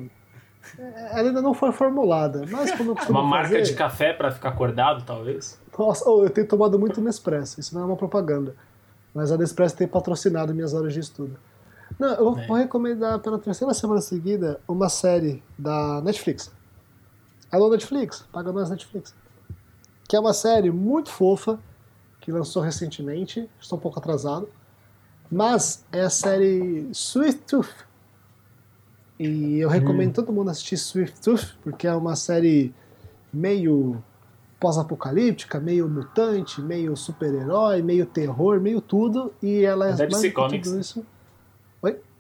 ela ainda não foi formulada, mas como eu Uma marca fazer, de café para ficar acordado, talvez? Nossa, oh, eu tenho tomado muito Nespresso, isso não é uma propaganda. Mas a Nespresso tem patrocinado minhas horas de estudo. Não, eu vou, É. vou recomendar pela terceira semana seguida uma série da Netflix. Alô Netflix, paga nós Netflix. Que é uma série muito fofa, que lançou recentemente, estou um pouco atrasado. Mas é a série Sweet Tooth. E eu recomendo todo mundo assistir Sweet Tooth, porque é uma série meio pós-apocalíptica, meio mutante, meio super-herói, meio terror, meio tudo, e ela é Da DC mais do que Comics. tudo isso.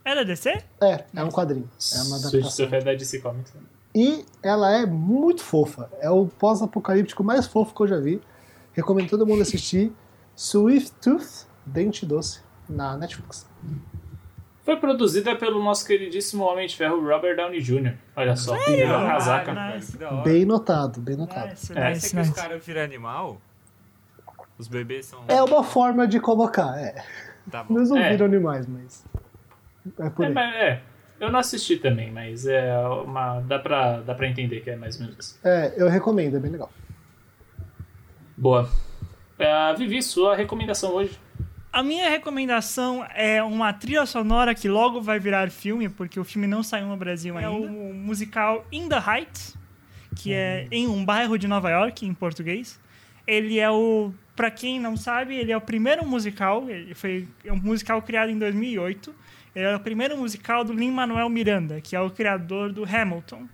É da DC? É, é um quadrinho. É uma adaptação. Tooth é da DC Comics. E ela é muito fofa. É o pós-apocalíptico mais fofo que eu já vi. Recomendo todo mundo assistir Sweet Tooth, Dente Doce, na Netflix. Foi produzida pelo nosso queridíssimo Homem de Ferro Robert Downey Jr. Olha só, virou ó, casaca. nice. Que. Bem notado, bem notado. Nice, É, nice, que os caras viram animal? Os bebês são. É uma forma de colocar, é. Tá bom. Eles não É. viram animais, mas. É por É, aí. mas, é, eu não assisti também, mas é uma. Dá pra, dá pra entender que é mais ou menos isso. É, eu recomendo, é bem legal. Boa. É, Vivi, sua recomendação hoje. A minha recomendação é uma trilha sonora que logo vai virar filme, porque o filme não saiu no Brasil ainda. É o musical In the Heights, que é em um bairro de Nova York, em português. Ele é o, Pra quem não sabe, ele é o primeiro musical, ele foi é um musical criado em 2008. Ele é o primeiro musical do Lin-Manuel Miranda, que é o criador do Hamilton.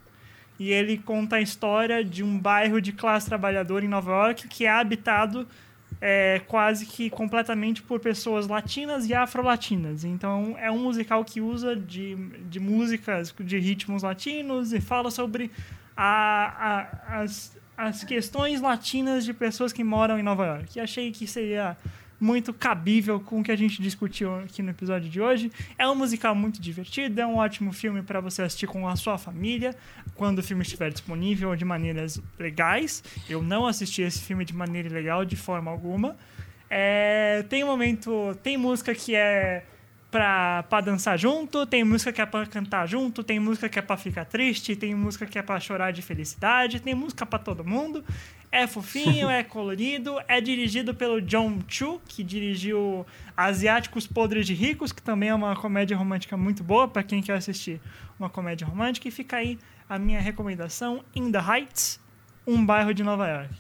E ele conta a história de um bairro de classe trabalhadora em Nova York que é habitado é, quase que completamente por pessoas latinas e afro-latinas. Então é um musical que usa de, de músicas de ritmos latinos e fala sobre a, a, as, as questões latinas de pessoas que moram em Nova York. E achei que seria muito cabível com o que a gente discutiu aqui no episódio de hoje. É um musical muito divertido, é um ótimo filme para você assistir com a sua família, quando o filme estiver disponível de maneiras legais. Eu não assisti esse filme de maneira ilegal de forma alguma. É, tem um momento, tem música que é pra, pra dançar junto, tem música que é pra cantar junto, tem música que é pra ficar triste, tem música que é pra chorar de felicidade, tem música pra todo mundo. É fofinho, é colorido, é dirigido pelo John Chu, que dirigiu Asiáticos Podres de Ricos, que também é uma comédia romântica muito boa para quem quer assistir uma comédia romântica. E fica aí a minha recomendação: In the Heights, um bairro de Nova York.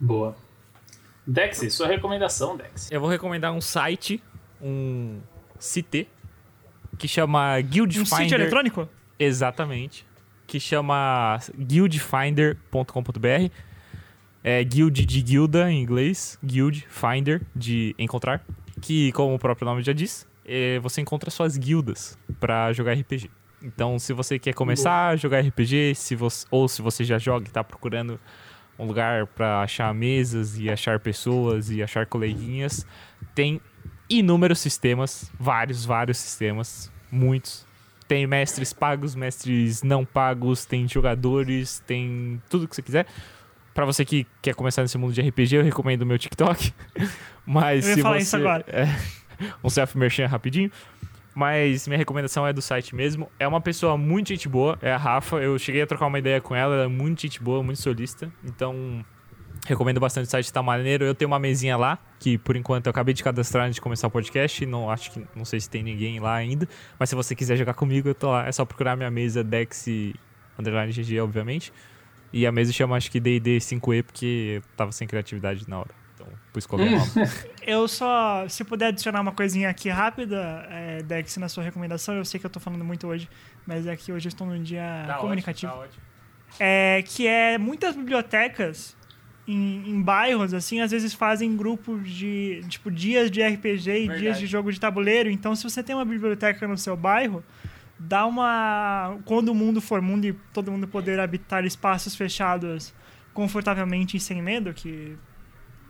Boa. Dex, sua recomendação, Dex. Eu vou recomendar um site, um CT, que chama Guild Um Finder. eletrônico? Exatamente. Que chama guildfinder.com.br. É guild de guilda em inglês, guild finder de encontrar, que como o próprio nome já diz, é, você encontra suas guildas pra jogar RPG. Então, se você quer começar a jogar RPG, se você, ou se você já joga e tá procurando um lugar pra achar mesas e achar pessoas e achar coleguinhas, tem inúmeros sistemas, vários, vários sistemas, muitos. Tem mestres pagos, mestres não pagos, tem jogadores, tem tudo que você quiser. Pra você que quer começar nesse mundo de RPG, eu recomendo o meu TikTok. Mas Eu ia se falar você isso agora. É, um self-merchan rapidinho. Mas minha recomendação é do site mesmo. É uma pessoa muito gente boa, é a Rafa. Eu cheguei a trocar uma ideia com ela, ela é muito gente boa, muito solista. Então, recomendo bastante o site, tá maneiro. Eu tenho uma mesinha lá, que por enquanto eu acabei de cadastrar antes de começar o podcast. Não acho que não sei se tem ninguém lá ainda. Mas se você quiser jogar comigo, eu tô lá. É só procurar minha mesa Dex Underline GG, obviamente. E a mesa chama acho que D&D 5E, porque eu tava sem criatividade na hora. Então, pus qualquer nome. Eu só, se puder adicionar uma coisinha aqui rápida, é, Dex, na sua recomendação, eu sei que eu tô falando muito hoje, mas é que hoje eu estou num dia Tá comunicativo. ótimo, tá ótimo. é, que é muitas bibliotecas em, em bairros, assim, às vezes fazem grupos de, tipo, dias de RPG e Verdade. dias de jogo de tabuleiro. Então, se você tem uma biblioteca no seu bairro, dá uma... Quando o mundo for mundo e todo mundo poder habitar espaços fechados confortavelmente e sem medo, que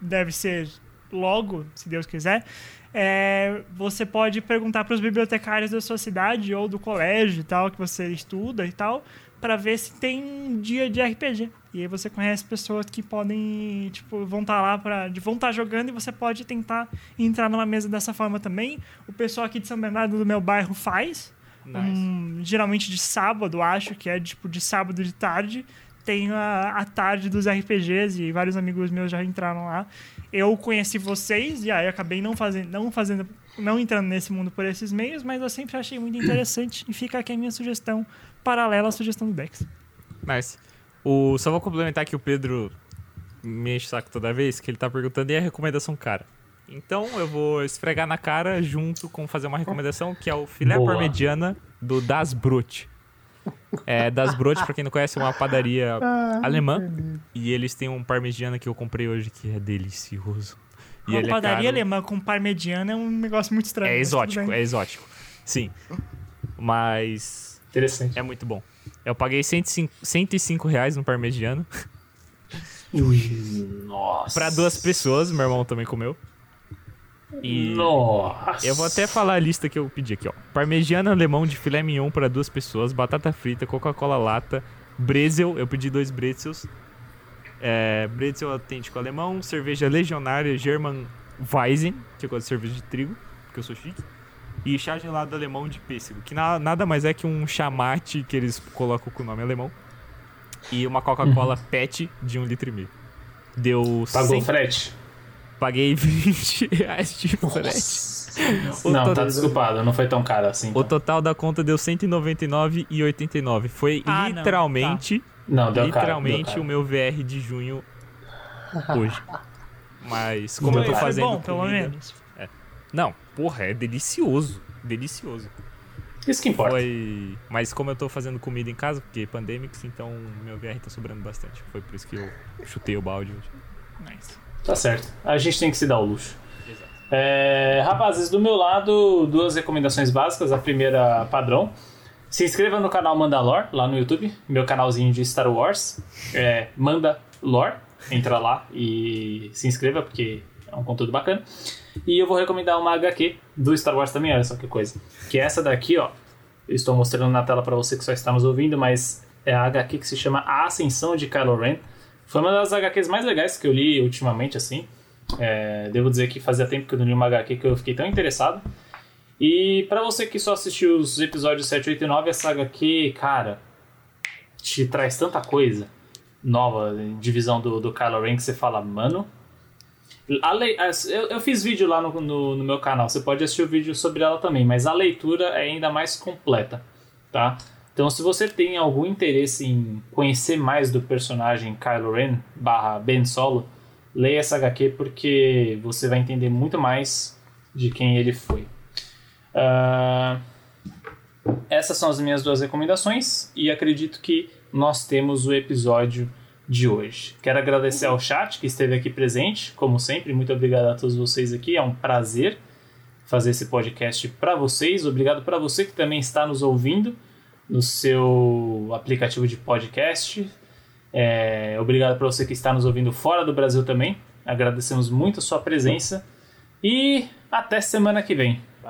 deve ser logo, se Deus quiser, é, você pode perguntar para os bibliotecários da sua cidade ou do colégio e tal, que você estuda e tal, para ver se tem um dia de RPG. E aí você conhece pessoas que podem, tipo, vão estar lá para, vão estar jogando e você pode tentar entrar numa mesa dessa forma também. O pessoal aqui de São Bernardo do meu bairro faz, Nice. um, geralmente de sábado, acho que é tipo de sábado de tarde. Tem a, a tarde dos RPGs e vários amigos meus já entraram lá. Eu conheci vocês e aí acabei não fazendo, não fazendo, não entrando nesse mundo por esses meios, mas eu sempre achei muito interessante e fica aqui a minha sugestão paralela à sugestão do Dex. Nice. O, só vou complementar que o Pedro me enche o saco toda vez, que ele tá perguntando e a recomendação cara. Então eu vou esfregar na cara junto com fazer uma recomendação que é o filé Boa. parmegiana do Das Brot. É, Das Brot, pra quem não conhece, é uma padaria Ah, alemã. E eles têm um parmegiana que eu comprei hoje que é delicioso. E Uma é padaria caro. alemã com parmegiana é um negócio muito estranho. É exótico, é exótico. Sim. Mas Interessante. é muito bom. Eu paguei 105, 105 reais no parmegiano. Ui, nossa. Pra duas pessoas, meu irmão também comeu. E Nossa. eu vou até falar a lista que eu pedi aqui, ó. Parmegiana alemão de filé mignon para duas pessoas, batata frita, Coca-Cola lata, brezel, eu pedi dois bretzels. É, brezel autêntico alemão, cerveja legionária German Weizen, que eu gosto de cerveja de trigo, porque eu sou chique. E chá gelado alemão de pêssego, que na- nada mais é que um chamate que eles colocam com o nome alemão. E uma Coca-Cola PET de um litro e meio. Deu Pagou 100 frete? Paguei 20 reais de frete. O Não, to- tá desculpado, não foi tão caro assim. O total da conta deu 199,89. Foi Ah, não, literalmente, Não, deu literalmente caro. o meu VR de junho hoje. Mas como eu tô fazendo bom, pelo comida- menos. Não, porra, é delicioso. Delicioso. Isso que importa. Foi, mas como eu tô fazendo comida em casa, porque pandemics, então meu VR tá sobrando bastante. Foi por isso que eu chutei o balde hoje. Nice. Tá certo. A gente tem que se dar o luxo. É, rapazes, do meu lado, duas recomendações básicas. A primeira, padrão. Se inscreva no canal Mandalor, lá no YouTube. Meu canalzinho de Star Wars. É Mandalor. Entra lá e se inscreva, porque é um conteúdo bacana. E eu vou recomendar uma HQ do Star Wars também, olha só que coisa. Que é essa daqui, ó. Eu estou mostrando na tela para você que só está nos ouvindo, mas é a HQ que se chama A Ascensão de Kylo Ren. Foi uma das HQs mais legais que eu li ultimamente, assim. É, devo dizer que fazia tempo que eu não li uma HQ que eu fiquei tão interessado. E pra você que só assistiu os episódios 7, 8 e 9, essa HQ, cara, te traz tanta coisa nova, divisão do, do Kylo Ren, que você fala, mano. Lei, as- eu, eu fiz vídeo lá no, no, no meu canal, você pode assistir o vídeo sobre ela também, mas a leitura é ainda mais completa, tá? Então, se você tem algum interesse em conhecer mais do personagem Kylo Ren barra Ben Solo, leia essa HQ porque você vai entender muito mais de quem ele foi. Ah, essas são as minhas duas recomendações e acredito que nós temos o episódio de hoje. Quero agradecer ao chat que esteve aqui presente, como sempre. Muito obrigado a todos vocês aqui. É um prazer fazer esse podcast para vocês. Obrigado para você que também está nos ouvindo no seu aplicativo de podcast. É, obrigado para você que está nos ouvindo fora do Brasil também. Agradecemos muito a sua presença e até semana que vem.